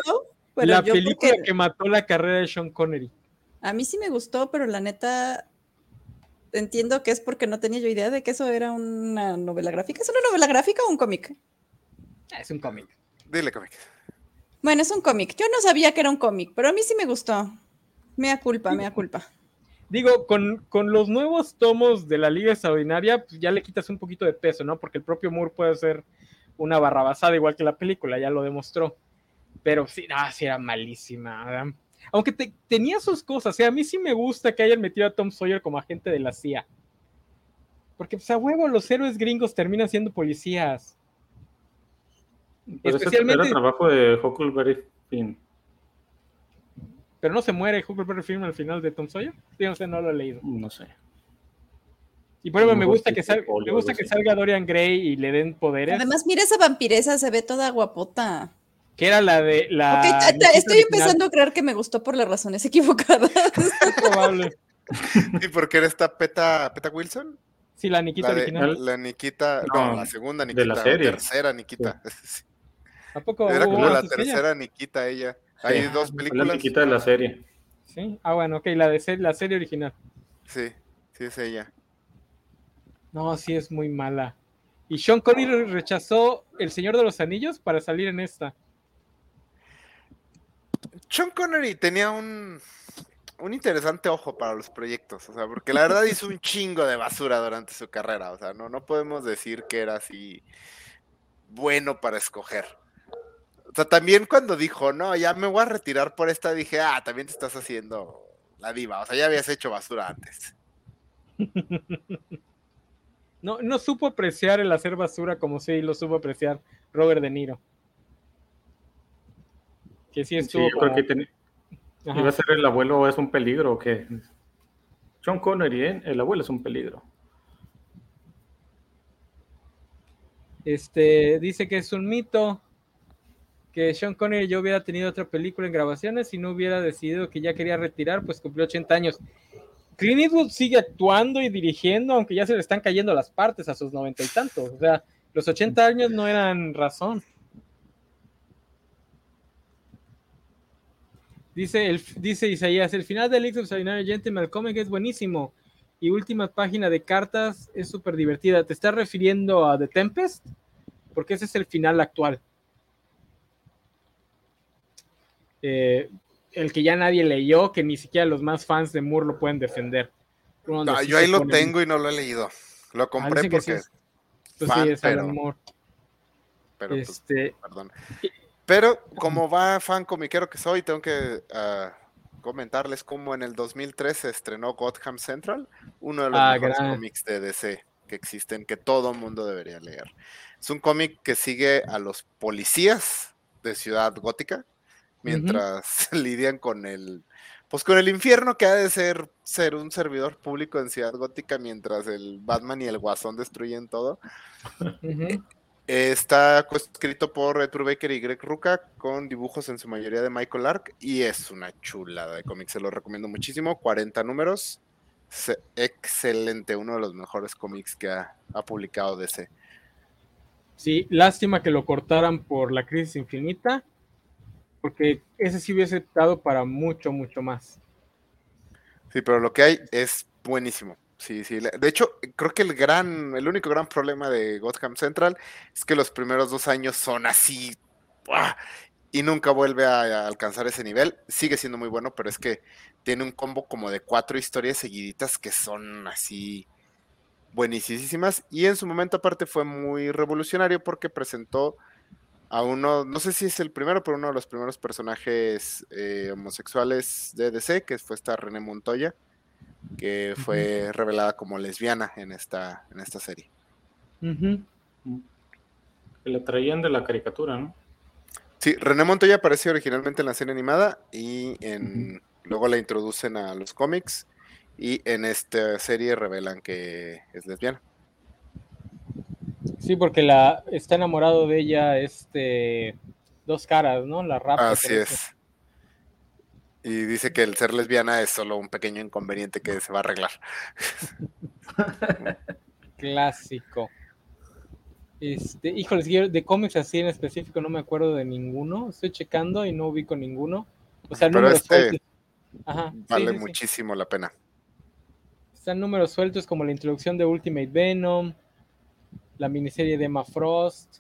Pero la yo película porque- que mató la carrera de Sean Connery. A mí sí me gustó, pero la neta entiendo que es porque no tenía yo idea de que eso era una novela gráfica. ¿Es una novela gráfica o un cómic? Ah, Es un cómic. Dile, cómic. Bueno, es un cómic. Yo no sabía que era un cómic, pero a mí sí me gustó. Mea culpa, mea culpa. Digo, con, con los nuevos tomos de la Liga Extraordinaria, pues ya le quitas un poquito de peso, ¿no? Porque el propio Moore puede ser una barrabasada, igual que la película, ya lo demostró. Pero sí, ah, sí era malísima. Aunque te- tenía sus cosas, o sea, a mí sí me gusta que hayan metido a Tom Sawyer como agente de la CIA. Porque, pues, a huevo, los héroes gringos terminan siendo policías. pero ese Especialmente- era trabajo de Huckleberry Finn. Pero no se muere Huckleberry Finn al final de Tom Sawyer. Sí, no sé, no lo he leído. No sé. Y por ejemplo, me gusta, que, fue sal- polio me gusta que salga Dorian Gray y le den poderes. Además, mira esa vampiresa, se ve toda guapota. que era la de la. Ok, ta- ta- Nikita estoy original. empezando a creer que me gustó por las razones equivocadas. Es probable. ¿Y por qué era esta Peta, Peta Wilson? Sí, la Nikita La, de- original. la Nikita, no, No, la segunda de Nikita, la la serie. tercera Nikita. ¿A poco Era como la tercera Nikita ella. Hay Sí, dos Fue la películas. chiquita de la serie. Sí. Ah, bueno, ok, la de ser- la serie original. Sí, sí es ella. No, sí es muy mala. Y Sean Connery rechazó El Señor de los Anillos para salir en esta. Sean Connery tenía un, un interesante ojo para los proyectos, o sea, porque la verdad hizo un chingo de basura durante su carrera, o sea, no, no podemos decir que era así bueno para escoger. O sea, también cuando dijo, no, ya me voy a retirar por esta, dije, ah, también te estás haciendo la diva, o sea, ya habías hecho basura antes. No, no supo apreciar el hacer basura como sí lo supo apreciar Robert De Niro. Que sí Sí, estuvo yo creo como- que ten- iba a ser el abuelo es un peligro o qué. John Connery, ¿eh? El abuelo es un peligro. Este, dice que es un mito que Sean Connery ya hubiera tenido otra película en grabaciones y no hubiera decidido que ya quería retirar, pues cumplió 80 años. Clint Eastwood sigue actuando y dirigiendo, aunque ya se le están cayendo las partes a sus noventa y tantos. O sea, los 80 años no eran razón. Dice, dice Isaías, el final de X Extraordinary Gentleman, el cómic es buenísimo. Y última página de cartas es súper divertida. ¿Te estás refiriendo a The Tempest? Porque ese es el final actual. Eh, el que ya nadie leyó, que ni siquiera los más fans de Moore lo pueden defender. No, yo ahí lo tengo y no lo he leído. Lo ah, compré porque. Pues sí, es pero, Moore. Pero, pues, este, perdón. Pero como va fan comiquero que soy, tengo que uh, comentarles cómo en el 2003 se estrenó Gotham Central, uno de los ah, mejores cómics de DC que existen, que todo mundo debería leer. Es un cómic que sigue a los policías de Ciudad Gótica mientras lidian con el, pues con el infierno que ha de ser ser un servidor público en Ciudad Gótica mientras el Batman y el Guasón destruyen todo. Está escrito por Ed Brubaker y Greg Ruca con dibujos en su mayoría de Michael Ark y es una chulada de cómic, se lo recomiendo muchísimo, 40 números, excelente, uno de los mejores cómics que ha, publicado DC. Sí, lástima que lo cortaran por la crisis infinita, porque ese sí hubiese dado para mucho, mucho más. Sí, pero lo que hay es buenísimo. Sí, sí. De hecho, creo que el gran, el único gran problema de Gotham Central es que los primeros dos años son así y nunca vuelve a, alcanzar ese nivel. Sigue siendo muy bueno, pero es que tiene un combo como de cuatro historias seguiditas que son así buenísimas. Y en su momento aparte fue muy revolucionario porque presentó a uno, no sé si es el primero, pero uno de los primeros personajes eh, homosexuales de DC, que fue esta René Montoya que fue revelada como lesbiana en esta, en esta serie. Que la traían de la caricatura, ¿no? Sí, René Montoya apareció originalmente en la serie animada y en, luego la introducen a los cómics y en esta serie revelan que es lesbiana. Sí, porque la está enamorado de ella este dos caras, ¿no? La rapa. Así es. Y dice que el ser lesbiana es solo un pequeño inconveniente que se va a arreglar. Clásico. Este, híjoles, de cómics así en específico no me acuerdo de ninguno. Estoy checando y no ubico ninguno. O sea, números este sueltos. vale muchísimo la pena. Están números sueltos como la introducción de Ultimate Venom, la miniserie de Emma Frost.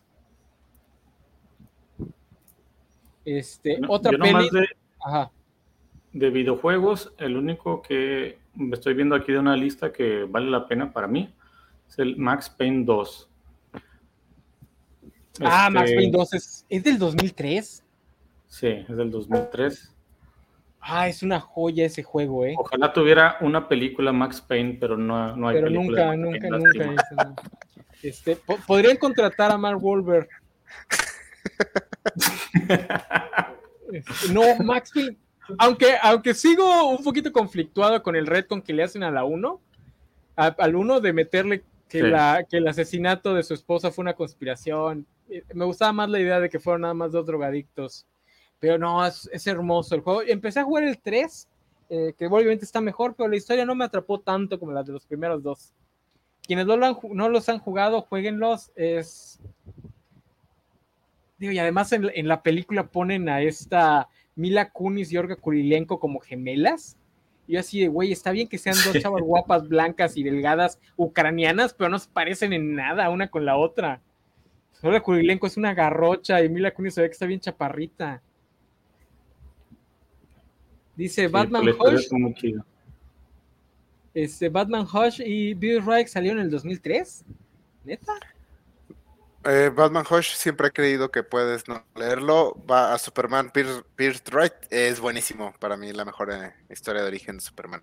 Este, otra peli. Ajá de videojuegos, el único que estoy viendo aquí de una lista que vale la pena para mí es el Max Payne 2. Ah, Max este, Payne 2 es, es, del 2003. Sí, es del 2003. Ah, es una joya ese juego, ¿eh? Ojalá tuviera una película Max Payne, pero no, no hay pero nunca, nunca, nunca. Este, podrían contratar a Mark Wolver. Este, no, Max Payne aunque, aunque sigo un poquito conflictuado con el red con que le hacen a la 1, al 1 de meterle que, la, que el asesinato de su esposa fue una conspiración. Eh, me gustaba más la idea de que fueron nada más dos drogadictos. Pero no, es, hermoso el juego. Empecé a jugar el 3, eh, que obviamente está mejor, pero la historia no me atrapó tanto como la de los primeros dos. Quienes no, no los han jugado, jueguenlos. Es. Digo, y además en, en la película ponen a esta Mila Kunis y Olga Kurilenko como gemelas. Y yo así de, güey, está bien que sean dos chavas guapas, blancas y delgadas ucranianas, pero no se parecen en nada una con la otra. Olga Kurilenko es una garrocha y Mila Kunis se ve que está bien chaparrita. Dice Batman Hush. Este, Batman Hush y Bill Wright salieron en el 2003. ¿Neta? Eh, Batman Hush siempre he creído que puedes no leerlo. Va a Superman Pierce Right. Es buenísimo. Para mí, la mejor eh, historia de origen de Superman.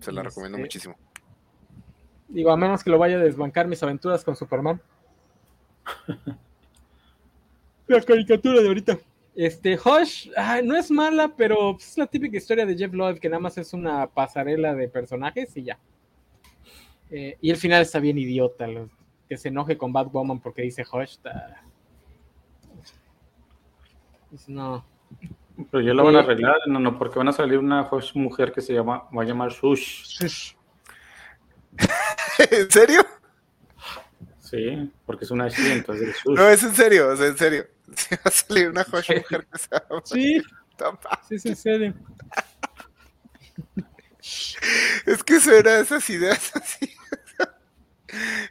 Se la recomiendo muchísimo. Digo, a menos que lo vaya a desbancar mis aventuras con Superman. la caricatura de ahorita. Este, Hush, no es mala, pero es la típica historia de Jeff Loeb que nada más es una pasarela de personajes y ya. Eh, y el final está bien idiota. Los, que se enoje con Batwoman porque dice Hush. no. Pero ya lo van a arreglar, no, no, porque van a salir una mujer que se llama, va a llamar Shush. ¿En serio? Sí, porque es una Ashley, entonces Shush. No, es en serio, es en serio. Sí, va a salir una Hush mujer que se. Sí, sí, es en serio. Es que suena esas ideas así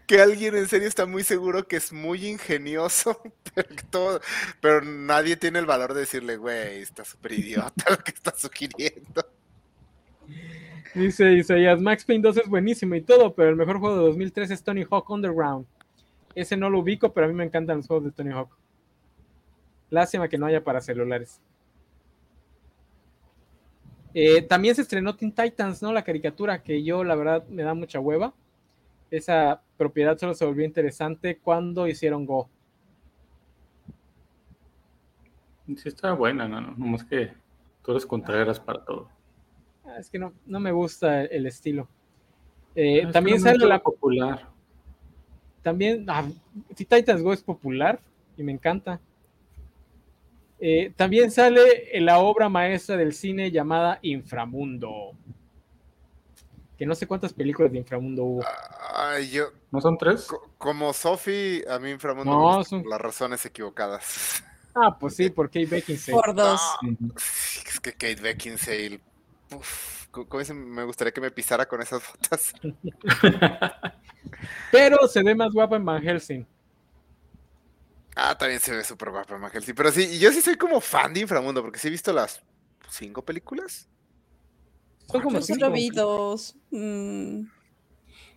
que alguien en serio está muy seguro que es muy ingenioso, pero, todo, pero nadie tiene el valor de decirle, güey, está súper idiota lo que está sugiriendo. Dice Isaías, Max Payne 2 es buenísimo y todo, pero el mejor juego de 2003 es Tony Hawk Underground. Ese no lo ubico, pero a mí me encantan los juegos de Tony Hawk. Lástima que no haya para celulares. Eh, también se estrenó Teen Titans, ¿no? La caricatura, que yo la verdad me da mucha hueva esa propiedad solo se volvió interesante cuando hicieron Go. Sí, está buena, no, no, nomás que tú eres Contreras para todo. Ah, es que no, no me gusta el estilo. Eh, ah, también sale la popular. También, ah, Titans Go es popular y me encanta. Eh, también sale la obra maestra del cine llamada Inframundo que no sé cuántas películas de Inframundo hubo. Ay, yo. ¿No son tres? como Sophie, a mí Inframundo no, son... las razones equivocadas. Ah, pues sí, por Kate Beckinsale. Por dos. es que Kate Beckinsale. ¿cómo me gustaría que me pisara con esas botas. Pero se ve más guapa en Van Helsing. Ah, también se ve súper guapa Helsing. Pero sí, yo sí soy como fan de Inframundo, porque sí he visto las cinco películas. Son como cinco. vi dos. Mm.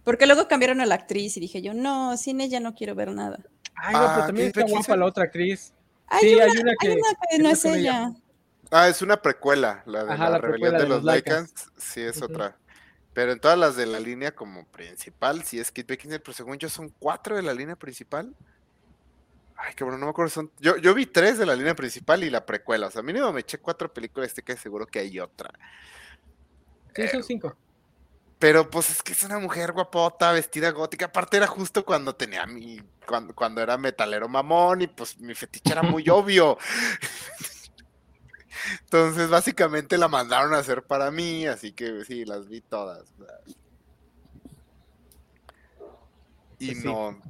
Porque luego cambiaron a la actriz y dije yo, no, sin ella no quiero ver nada. Ay, no, pero ah, también está guapa la otra actriz. Hay sí, una, hay, una que, no es ella. Ah, es una precuela, la de la, rebelión de, los Lycans. Sí, es otra. Pero en todas las de la línea como principal, sí es Kit Beckinsale, pero según yo son cuatro de la línea principal. Ay, cabrón, no me acuerdo. Son... Yo, yo vi tres de la línea principal y la precuela. O sea, mínimo me eché cuatro películas, estoy que seguro que hay otra. Sí, son cinco. Pero pues es que es una mujer guapota, vestida gótica. Aparte era justo cuando tenía mi, cuando, cuando era metalero mamón y pues mi fetiche era muy obvio. Entonces básicamente la mandaron a hacer para mí, así que sí, las vi todas. Y pues no,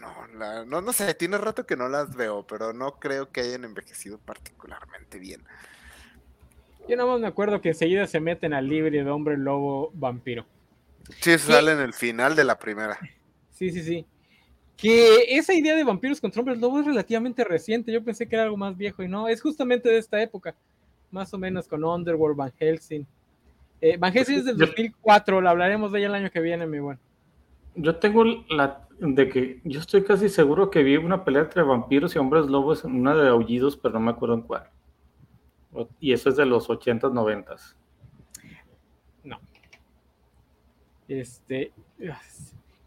no, no, no sé, tiene rato que no las veo, pero no creo que hayan envejecido particularmente bien. Yo nada más me acuerdo que enseguida se meten al libre de hombre lobo vampiro. Sí, sale en el final de la primera. Sí, sí, sí. Que esa idea de vampiros contra hombres lobo es relativamente reciente. Yo pensé que era algo más viejo y no, es justamente de esta época. Más o menos con Underworld, Van Helsing. Eh, Van Helsing es del 2004, lo hablaremos de ella el año que viene, mi buen. Yo tengo la de que yo estoy casi seguro que vi una pelea entre vampiros y hombres lobos en una de aullidos, pero no me acuerdo en cuál. Y eso es de los 80s, 90 No. Este.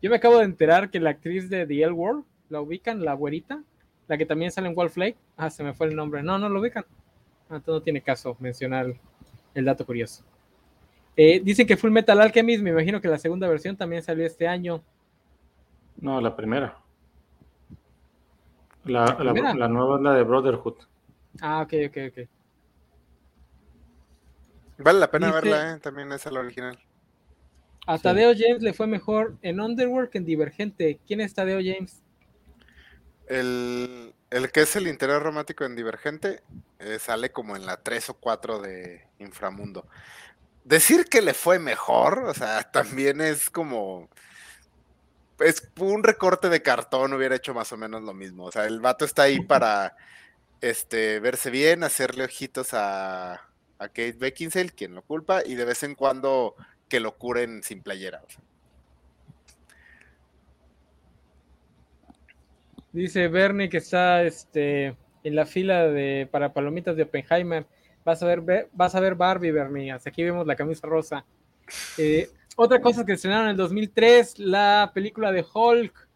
Yo me acabo de enterar que la actriz de The L World, ¿la ubican? La güerita, la que también sale en Wolf Lake. Ah, se me fue el nombre. No, no lo ubican. Ah, no tiene caso mencionar el dato curioso. Eh, dicen que Full Metal Alchemist, me imagino que la segunda versión también salió este año. No, la primera. La, la nueva es la de Brotherhood. Ah, ok, ok, ok. Vale la pena verla, ¿eh? también es la original. A Tadeo James le fue mejor en Underworld que en Divergente. ¿Quién es Tadeo James? El, que es el interior romántico en Divergente eh, sale como en la 3 o 4 de Inframundo. Decir que le fue mejor, o sea, también es como. Es un recorte de cartón, hubiera hecho más o menos lo mismo. O sea, el vato está ahí para este, verse bien, hacerle ojitos a, a Kate Beckinsale, quien lo culpa, y de vez en cuando que lo curen sin playera. Dice Bernie que está este, en la fila de para palomitas de Oppenheimer. Vas a ver, vas a ver Barbie, Bernie. Hasta aquí vemos la camisa rosa. Eh, otra cosa que estrenaron en el 2003, la película de Hulk,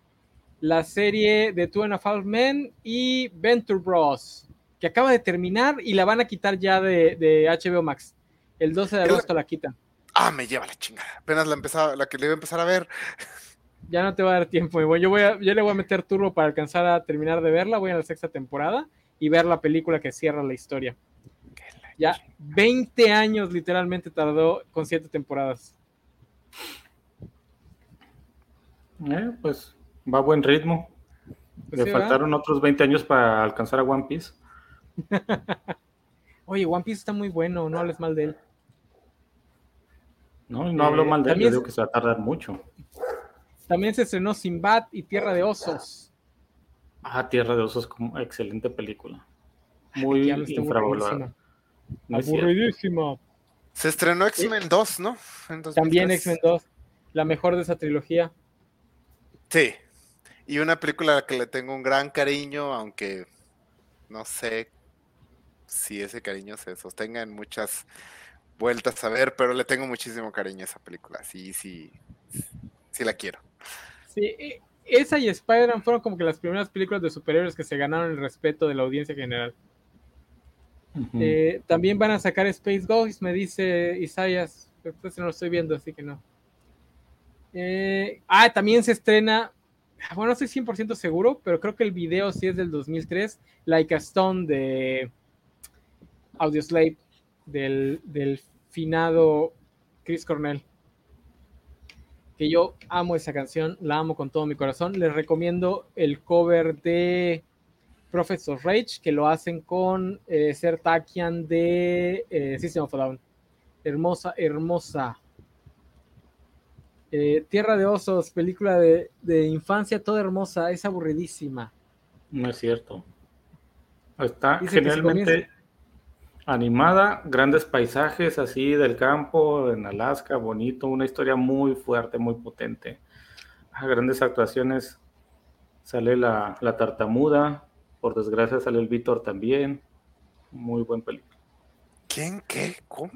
la serie de Two and a Half Men y Venture Bros que acaba de terminar y la van a quitar ya de, HBO Max. El 12 de agosto la, quitan. Ah, me lleva la chingada. Apenas la empezaba, la que le iba a empezar a ver. Ya no te va a dar tiempo. Yo, voy a, yo le voy a meter turbo para alcanzar a terminar de verla. Voy a la sexta temporada y ver la película que cierra la historia. Ya 20 años literalmente tardó con siete temporadas. Eh, pues va a buen ritmo. Pues Le faltaron otros 20 años para alcanzar a One Piece. Oye, One Piece está muy bueno, no hables mal de él. No, no hablo eh, mal de él, yo digo que se va a tardar mucho. También se estrenó Sinbad y Tierra de Osos. Ah, Tierra de Osos, como excelente película. Muy infravalorada. Aburridísima. Se estrenó X-Men 2, ¿no? También X-Men 2, la mejor de esa trilogía. Sí, y una película a la que le tengo un gran cariño, aunque no sé si ese cariño se sostenga en muchas vueltas a ver, pero le tengo muchísimo cariño a esa película. Sí, sí, sí la quiero. Sí, esa y Spider-Man fueron como que las primeras películas de superhéroes que se ganaron el respeto de la audiencia general. Eh, también van a sacar Space Ghost, me dice Isaias. Pues no lo estoy viendo, así que no. Eh, ah, también se estrena. Bueno, no estoy 100% seguro, pero creo que el video sí es del 2003. Like a Stone de Audioslave, del, del finado Chris Cornell que yo amo esa canción, la amo con todo mi corazón. Les recomiendo el cover de Professor Rage, que lo hacen con eh, Sertakian de eh, System of a Down. Hermosa, hermosa. Eh, Tierra de Osos, película de, de, infancia toda hermosa, es aburridísima. No es cierto. Está generalmente animada, grandes paisajes así del campo, en Alaska, bonito, una historia muy fuerte, muy potente. A grandes actuaciones sale la, tartamuda, por desgracia sale el Víctor también. Muy buen película. ¿Quién? ¿Qué? ¿Cómo?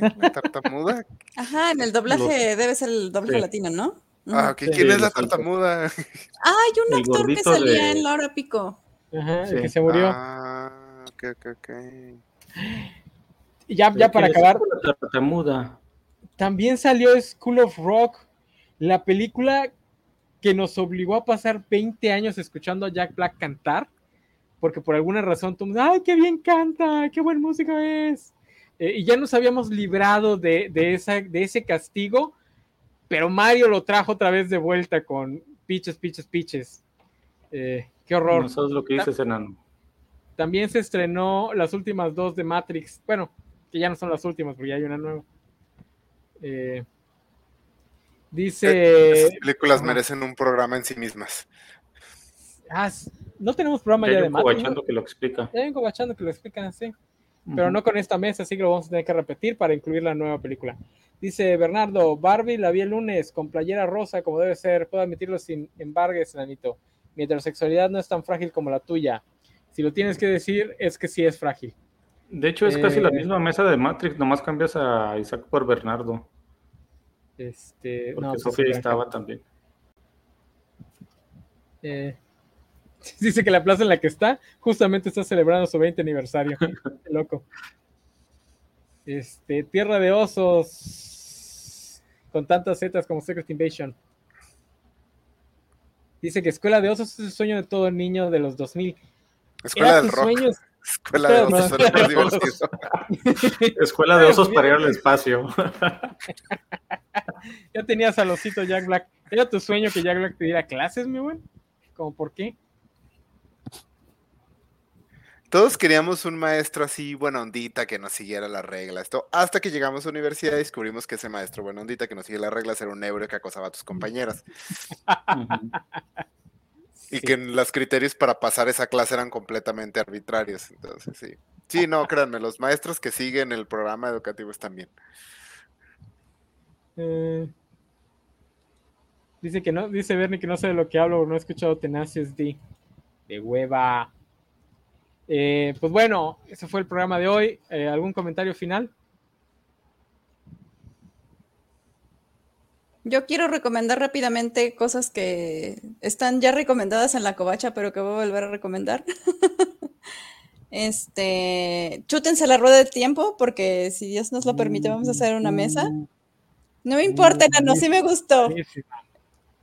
¿La tartamuda? Ajá, en el doblaje debe ser el doblaje latino, ¿no? Ah, ¿quién es la tartamuda? Ah, hay un actor que salía en Laura Pico. Ajá, el que se murió. Ah, ok, ok, ok. Ya, ya para acabar. muda. También salió School of Rock, la película que nos obligó a pasar 20 años escuchando a Jack Black cantar, porque por alguna razón tú, ¡ay, qué bien canta! ¡Qué buen músico es! Eh, y ya nos habíamos librado de, de, esa, de ese castigo, pero Mario lo trajo otra vez de vuelta con Piches, Piches, Piches. Eh, ¡Qué horror! No sabes lo que dices, enano. También se estrenó las últimas dos de Matrix. Bueno, que ya no son las últimas porque ya hay una nueva. Eh, dice. Las películas merecen un programa en sí mismas. Ah, no tenemos programa ya, de Matrix. ¿no? que lo explica. Ya que lo explican, sí. Pero no con esta mesa, así que lo vamos a tener que repetir para incluir la nueva película. Dice Bernardo, Barbie la vi el lunes con playera rosa como debe ser, puedo admitirlo sin embargues, Nanito. Mi heterosexualidad no es tan frágil como la tuya. Si lo tienes que decir, es que sí es frágil. De hecho, es casi la eh, misma mesa de Matrix, nomás cambias a Isaac por Bernardo. Este, Porque no, pues, Sofía estaba también. Eh, dice que la plaza en la que está justamente está celebrando su 20 aniversario. loco. Este, Tierra de Osos con tantas setas como Secret Invasion. Dice que Escuela de Osos es el sueño de todo niño de los 2000. Escuela del rock. Escuela de osos Escuela de osos para ir al espacio. ya tenías al osito Jack Black. ¿Era tu sueño que Jack Black te diera clases, mi buen? ¿Cómo por qué? Todos queríamos un maestro así, buena ondita, que nos siguiera las reglas. hasta que llegamos a la universidad y descubrimos que ese maestro buena ondita, que nos sigue las reglas, era un euro que acosaba a tus compañeras. Y que los criterios para pasar esa clase eran completamente arbitrarios. Entonces, sí. Sí, no, créanme, los maestros que siguen el programa educativo están bien. Eh, dice que no, dice Bernie que no sé de lo que hablo, no he escuchado Tenacious D. De hueva. Eh, pues bueno, ese fue el programa de hoy. Eh, ¿Algún comentario final? Yo quiero recomendar rápidamente cosas que están ya recomendadas en la covacha, pero que voy a volver a recomendar. este, chútense la rueda de tiempo, porque si Dios nos lo permite, vamos a hacer una mesa. No me importa, no, sí me gustó.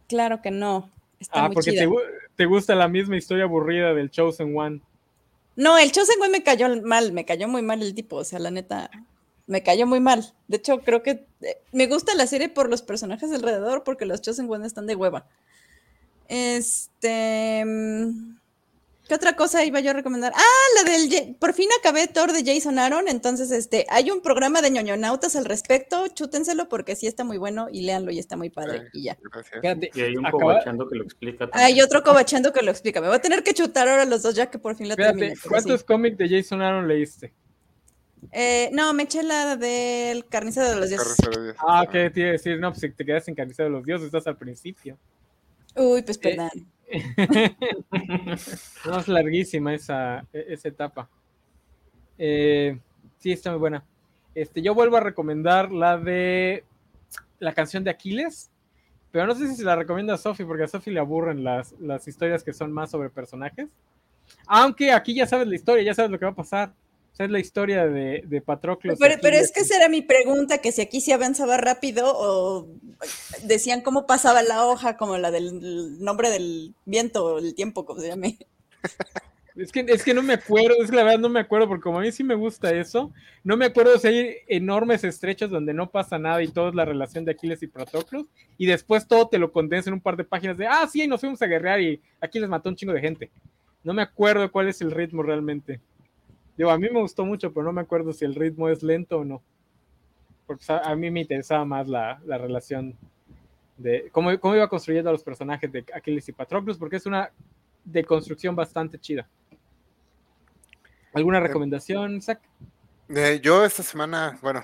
Claro que no. ah, porque te, te, gusta la misma historia aburrida del Chosen One. No, el Chosen me cayó mal, me cayó muy mal el tipo, o sea, la neta, me cayó muy mal. De hecho, creo que eh, me gusta la serie por los personajes alrededor, porque los Chosen están de hueva. Este. ¿Qué otra cosa iba yo a recomendar? Ah, la del. Por fin acabé Thor de Jason Aaron. Entonces, este, hay un programa de ñoñonautas al respecto. Chútenselo porque sí está muy bueno y léanlo y está muy padre. y ya. y hay un cobachando que lo explica. Hay otro cobachando que lo explica. Me voy a tener que chutar ahora los dos ya que por fin la terminé. ¿Cuántos cómics de Jason Aaron leíste? Eh, no, me eché la del Carnicero de los Dioses. Ah, ok, te iba a decir, no, pues si te quedas en Carnicero de los Dioses, estás al principio. Uy, pues eh, perdón. no, es larguísima esa, e, esa etapa. Eh, sí, está muy buena. Este, yo vuelvo a recomendar la de la canción de Aquiles, pero no sé si se la recomienda a Sofi, porque a Sofi le aburren las, las historias que son más sobre personajes. Aunque aquí ya sabes la historia, ya sabes lo que va a pasar es la historia de, de Patroclo. Pero, pero es que esa era mi pregunta, que si aquí se avanzaba rápido o decían cómo pasaba la hoja, como la del nombre del viento, el tiempo, como se llame. Es que, es que no me acuerdo, es que la verdad no me acuerdo, porque como a mí sí me gusta eso, no me acuerdo si hay enormes estrechos donde no pasa nada y todo es la relación de Aquiles y Patroclus, y después todo te lo condensa en un par de páginas de, ah, sí, nos fuimos a guerrear y Aquiles mató un chingo de gente. No me acuerdo cuál es el ritmo realmente. Digo, a mí me gustó mucho, pero no me acuerdo si el ritmo es lento o no. Porque a mí me interesaba más la, relación de cómo, cómo, iba construyendo a los personajes de Aquiles y Patroclus, porque es una deconstrucción bastante chida. ¿Alguna eh, recomendación, Zach? Eh, yo esta semana, bueno,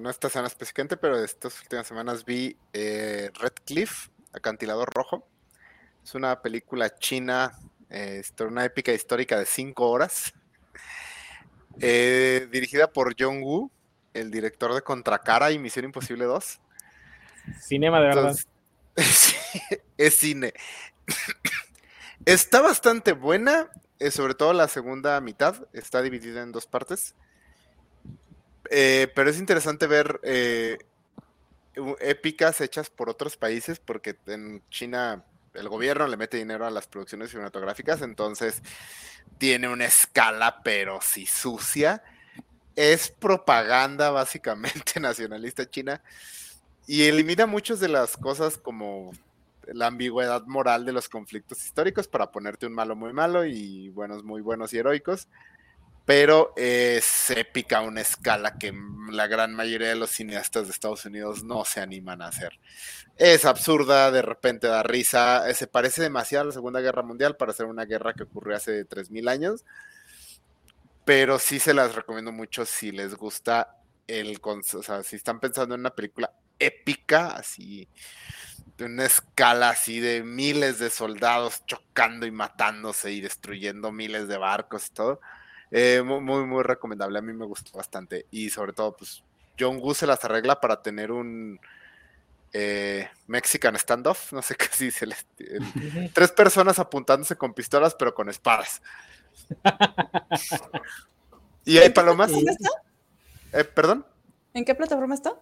no esta semana específicamente, pero estas últimas semanas vi eh, Red Cliff, Acantilador Rojo. Es una película china, una épica histórica de cinco horas. Eh, dirigida por John Woo, el director de Contracara y Misión Imposible 2. Cinema de verdad. es cine. Está bastante buena, eh, sobre todo la segunda mitad, está dividida en dos partes. Eh, pero es interesante ver épicas hechas por otros países, porque en China el gobierno le mete dinero a las producciones cinematográficas, entonces tiene una escala, pero sí sucia. Es propaganda básicamente nacionalista china y elimina muchas de las cosas como la ambigüedad moral de los conflictos históricos para ponerte un malo muy malo y buenos muy buenos y heroicos pero es épica a una escala que la gran mayoría de los cineastas de Estados Unidos no se animan a hacer. Es absurda, de repente da risa, eh, se parece demasiado a la Segunda Guerra Mundial para ser una guerra que ocurrió hace 3.000 años, pero sí se las recomiendo mucho si les gusta el, o sea, si están pensando en una película épica, así, de una escala así de miles de soldados chocando y matándose y destruyendo miles de barcos y todo eh, muy, muy recomendable. A mí me gustó bastante. Y sobre todo, pues, John Woo se las arregla para tener un eh, Mexican standoff. No sé qué si se les. tres personas apuntándose con pistolas, pero con espadas. ¿Y hay palomas? Eh, ¿Perdón? ¿En qué plataforma está?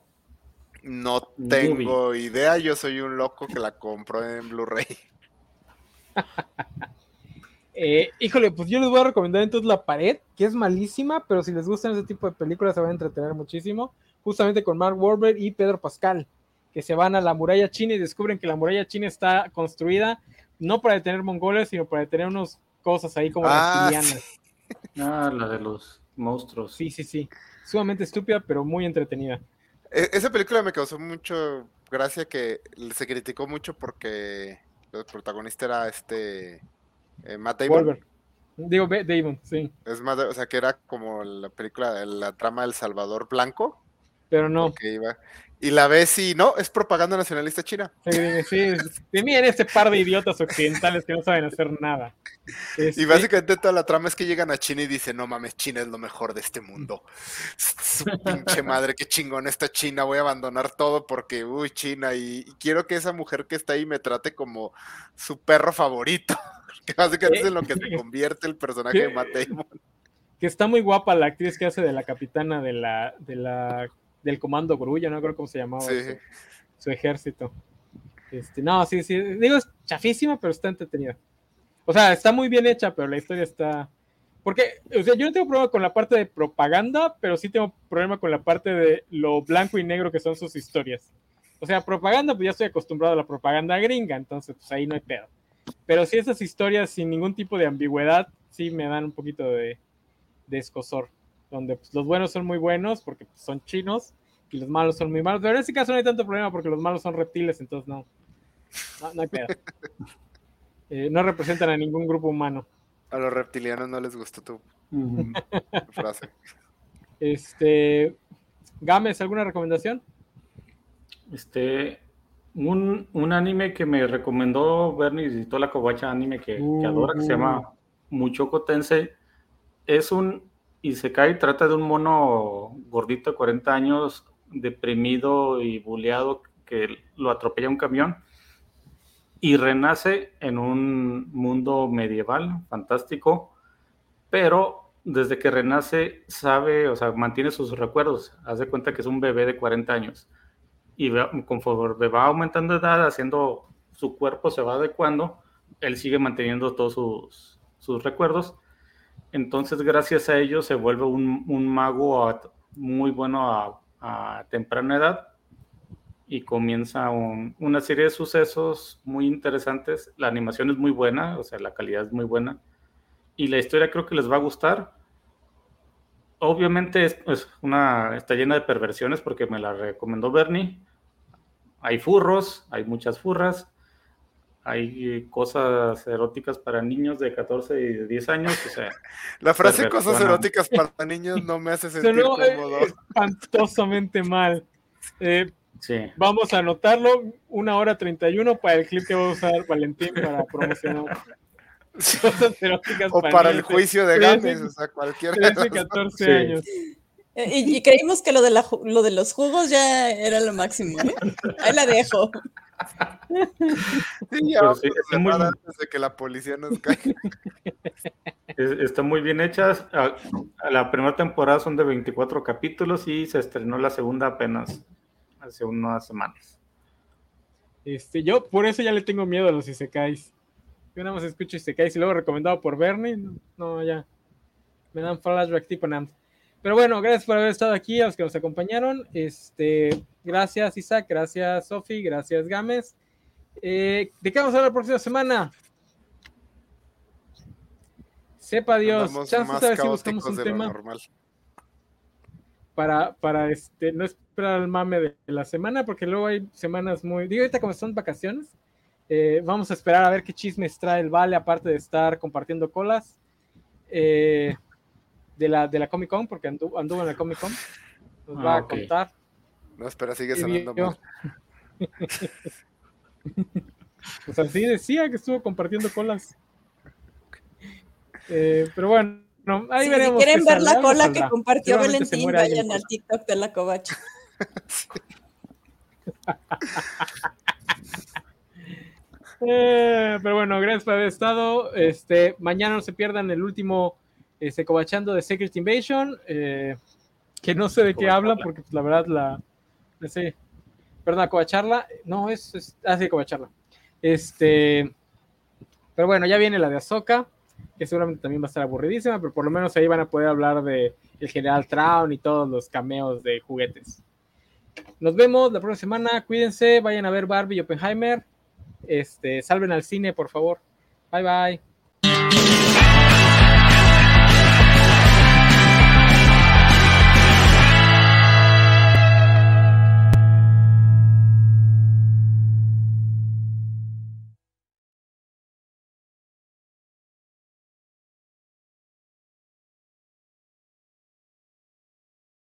No tengo idea. Yo soy un loco que la compró en Blu-ray. Eh, híjole, pues yo les voy a recomendar entonces La Pared, que es malísima, pero si les gustan ese tipo de películas se van a entretener muchísimo, justamente con Mark Wahlberg y Pedro Pascal, que se van a la muralla china y descubren que la muralla china está construida no para detener mongoles, sino para detener unas cosas ahí como ah, Ah, la de los monstruos. Sí, sí, sí. Sumamente estúpida, pero muy entretenida. E, esa película me causó mucho gracia que se criticó mucho porque el protagonista era este eh, Matt Damon. Digo, Damon, sí. Es más, o sea, que era como la película, la trama del Salvador Blanco. Pero no. Y la ves y no, es propaganda nacionalista china. Sí, sí. miren este par de idiotas occidentales que no saben hacer nada. Y este básicamente toda la trama es que llegan a China y dicen, no mames, China es lo mejor de este mundo. Su pinche madre, qué chingón está China, voy a abandonar todo porque, uy, China, y, quiero que esa mujer que está ahí me trate como su perro favorito. Que básicamente es en lo que se convierte el personaje de Matt Damon. Que está muy guapa la actriz que hace de la capitana de la, de la del comando Grulla, no creo cómo se llamaba su, ejército. Este, no, sí, sí, digo, es chafísima, pero está entretenida. O sea, está muy bien hecha, pero la historia está, porque, o sea, yo no tengo problema con la parte de propaganda, pero sí tengo problema con la parte de lo blanco y negro que son sus historias. O sea, propaganda, pues ya estoy acostumbrado a la propaganda gringa, entonces pues ahí no hay pedo. Pero sí esas historias sin ningún tipo de ambigüedad, sí me dan un poquito de, de escosor. Donde pues, los buenos son muy buenos porque pues, son chinos y los malos son muy malos. Pero en este caso no hay tanto problema porque los malos son reptiles, entonces no. No, hay pedo. Eh, no representan a ningún grupo humano. A los reptilianos no les gustó tu frase. Este. Games, ¿alguna recomendación? Este, un, anime que me recomendó Bernie y toda la covacha anime que, adora, que se llama uh. Muchoko Tensei. Es un Isekai, trata de un mono gordito de 40 años, deprimido y buleado, que lo atropella un camión y renace en un mundo medieval, fantástico, pero desde que renace sabe, o sea, mantiene sus recuerdos, hace cuenta que es un bebé de 40 años y conforme va aumentando edad, haciendo su cuerpo se va adecuando, él sigue manteniendo todos sus, sus recuerdos. Entonces, gracias a ello, se vuelve un, mago muy bueno a, a, temprana edad y comienza una serie de sucesos muy interesantes. La animación es muy buena, o sea, la calidad es muy buena. Y la historia creo que les va a gustar. Obviamente es una, está llena de perversiones porque me la recomendó Bernie hay furros, hay muchas furras, hay cosas eróticas para niños de 14 y 10 años. O sea, la frase cosas eróticas para niños no me hace sentir cómodo. espantosamente mal. Eh, sí. Vamos a anotarlo, una hora 31 para el clip que va a usar Valentín para promocionar. Cosas eróticas o para, el juicio de Games, o sea, cualquier 13, 14 años. Eh, y, creímos que lo de, la, lo de los jugos ya era lo máximo. ¿eh? Ahí la dejo. Sí, ya sí, muy... antes de que la policía nos caiga. Están muy bien hechas. La primera temporada son de 24 capítulos y se estrenó la segunda apenas hace unas semanas. Este, yo por eso ya le tengo miedo a los Isekais. Yo nada más escucho Isekais y luego recomendado por Bernie. No, ya. Me dan flashback tipo nada. Pero bueno, gracias por haber estado aquí, a los que nos acompañaron. Este, gracias Isaac, gracias Sofi, gracias Gámez. Eh, ¿De qué vamos a hablar la próxima semana? Sepa Dios, si buscamos un tema para, para este, no esperar el mame de la semana, porque luego hay semanas muy. Digo, ahorita como son vacaciones, eh, vamos a esperar a ver qué chismes trae el Vale, aparte de estar compartiendo colas. Eh, de la, de la Comic Con, porque anduvo, en la Comic Con. Nos va a ah, contar. No, espera, sigue sonando mal. pues así decía que estuvo compartiendo colas. Eh, pero bueno, ahí veremos. Si quieren ver la cola que compartió Valentín, vayan al TikTok de la Covacha. eh, pero bueno, gracias por haber estado. Este, mañana no se pierdan el último este, cobachando de Secret Invasion, eh, que no sé de qué habla, porque pues, la verdad la, sé, perdón, cobacharla, no, es, es ah, sí. Este, pero bueno, ya viene la de Ahsoka, que seguramente también va a estar aburridísima, pero por lo menos ahí van a poder hablar de el General Traun y todos los cameos de juguetes. Nos vemos la próxima semana, cuídense, vayan a ver Barbie y Oppenheimer, este, salven al cine, por favor. Bye bye.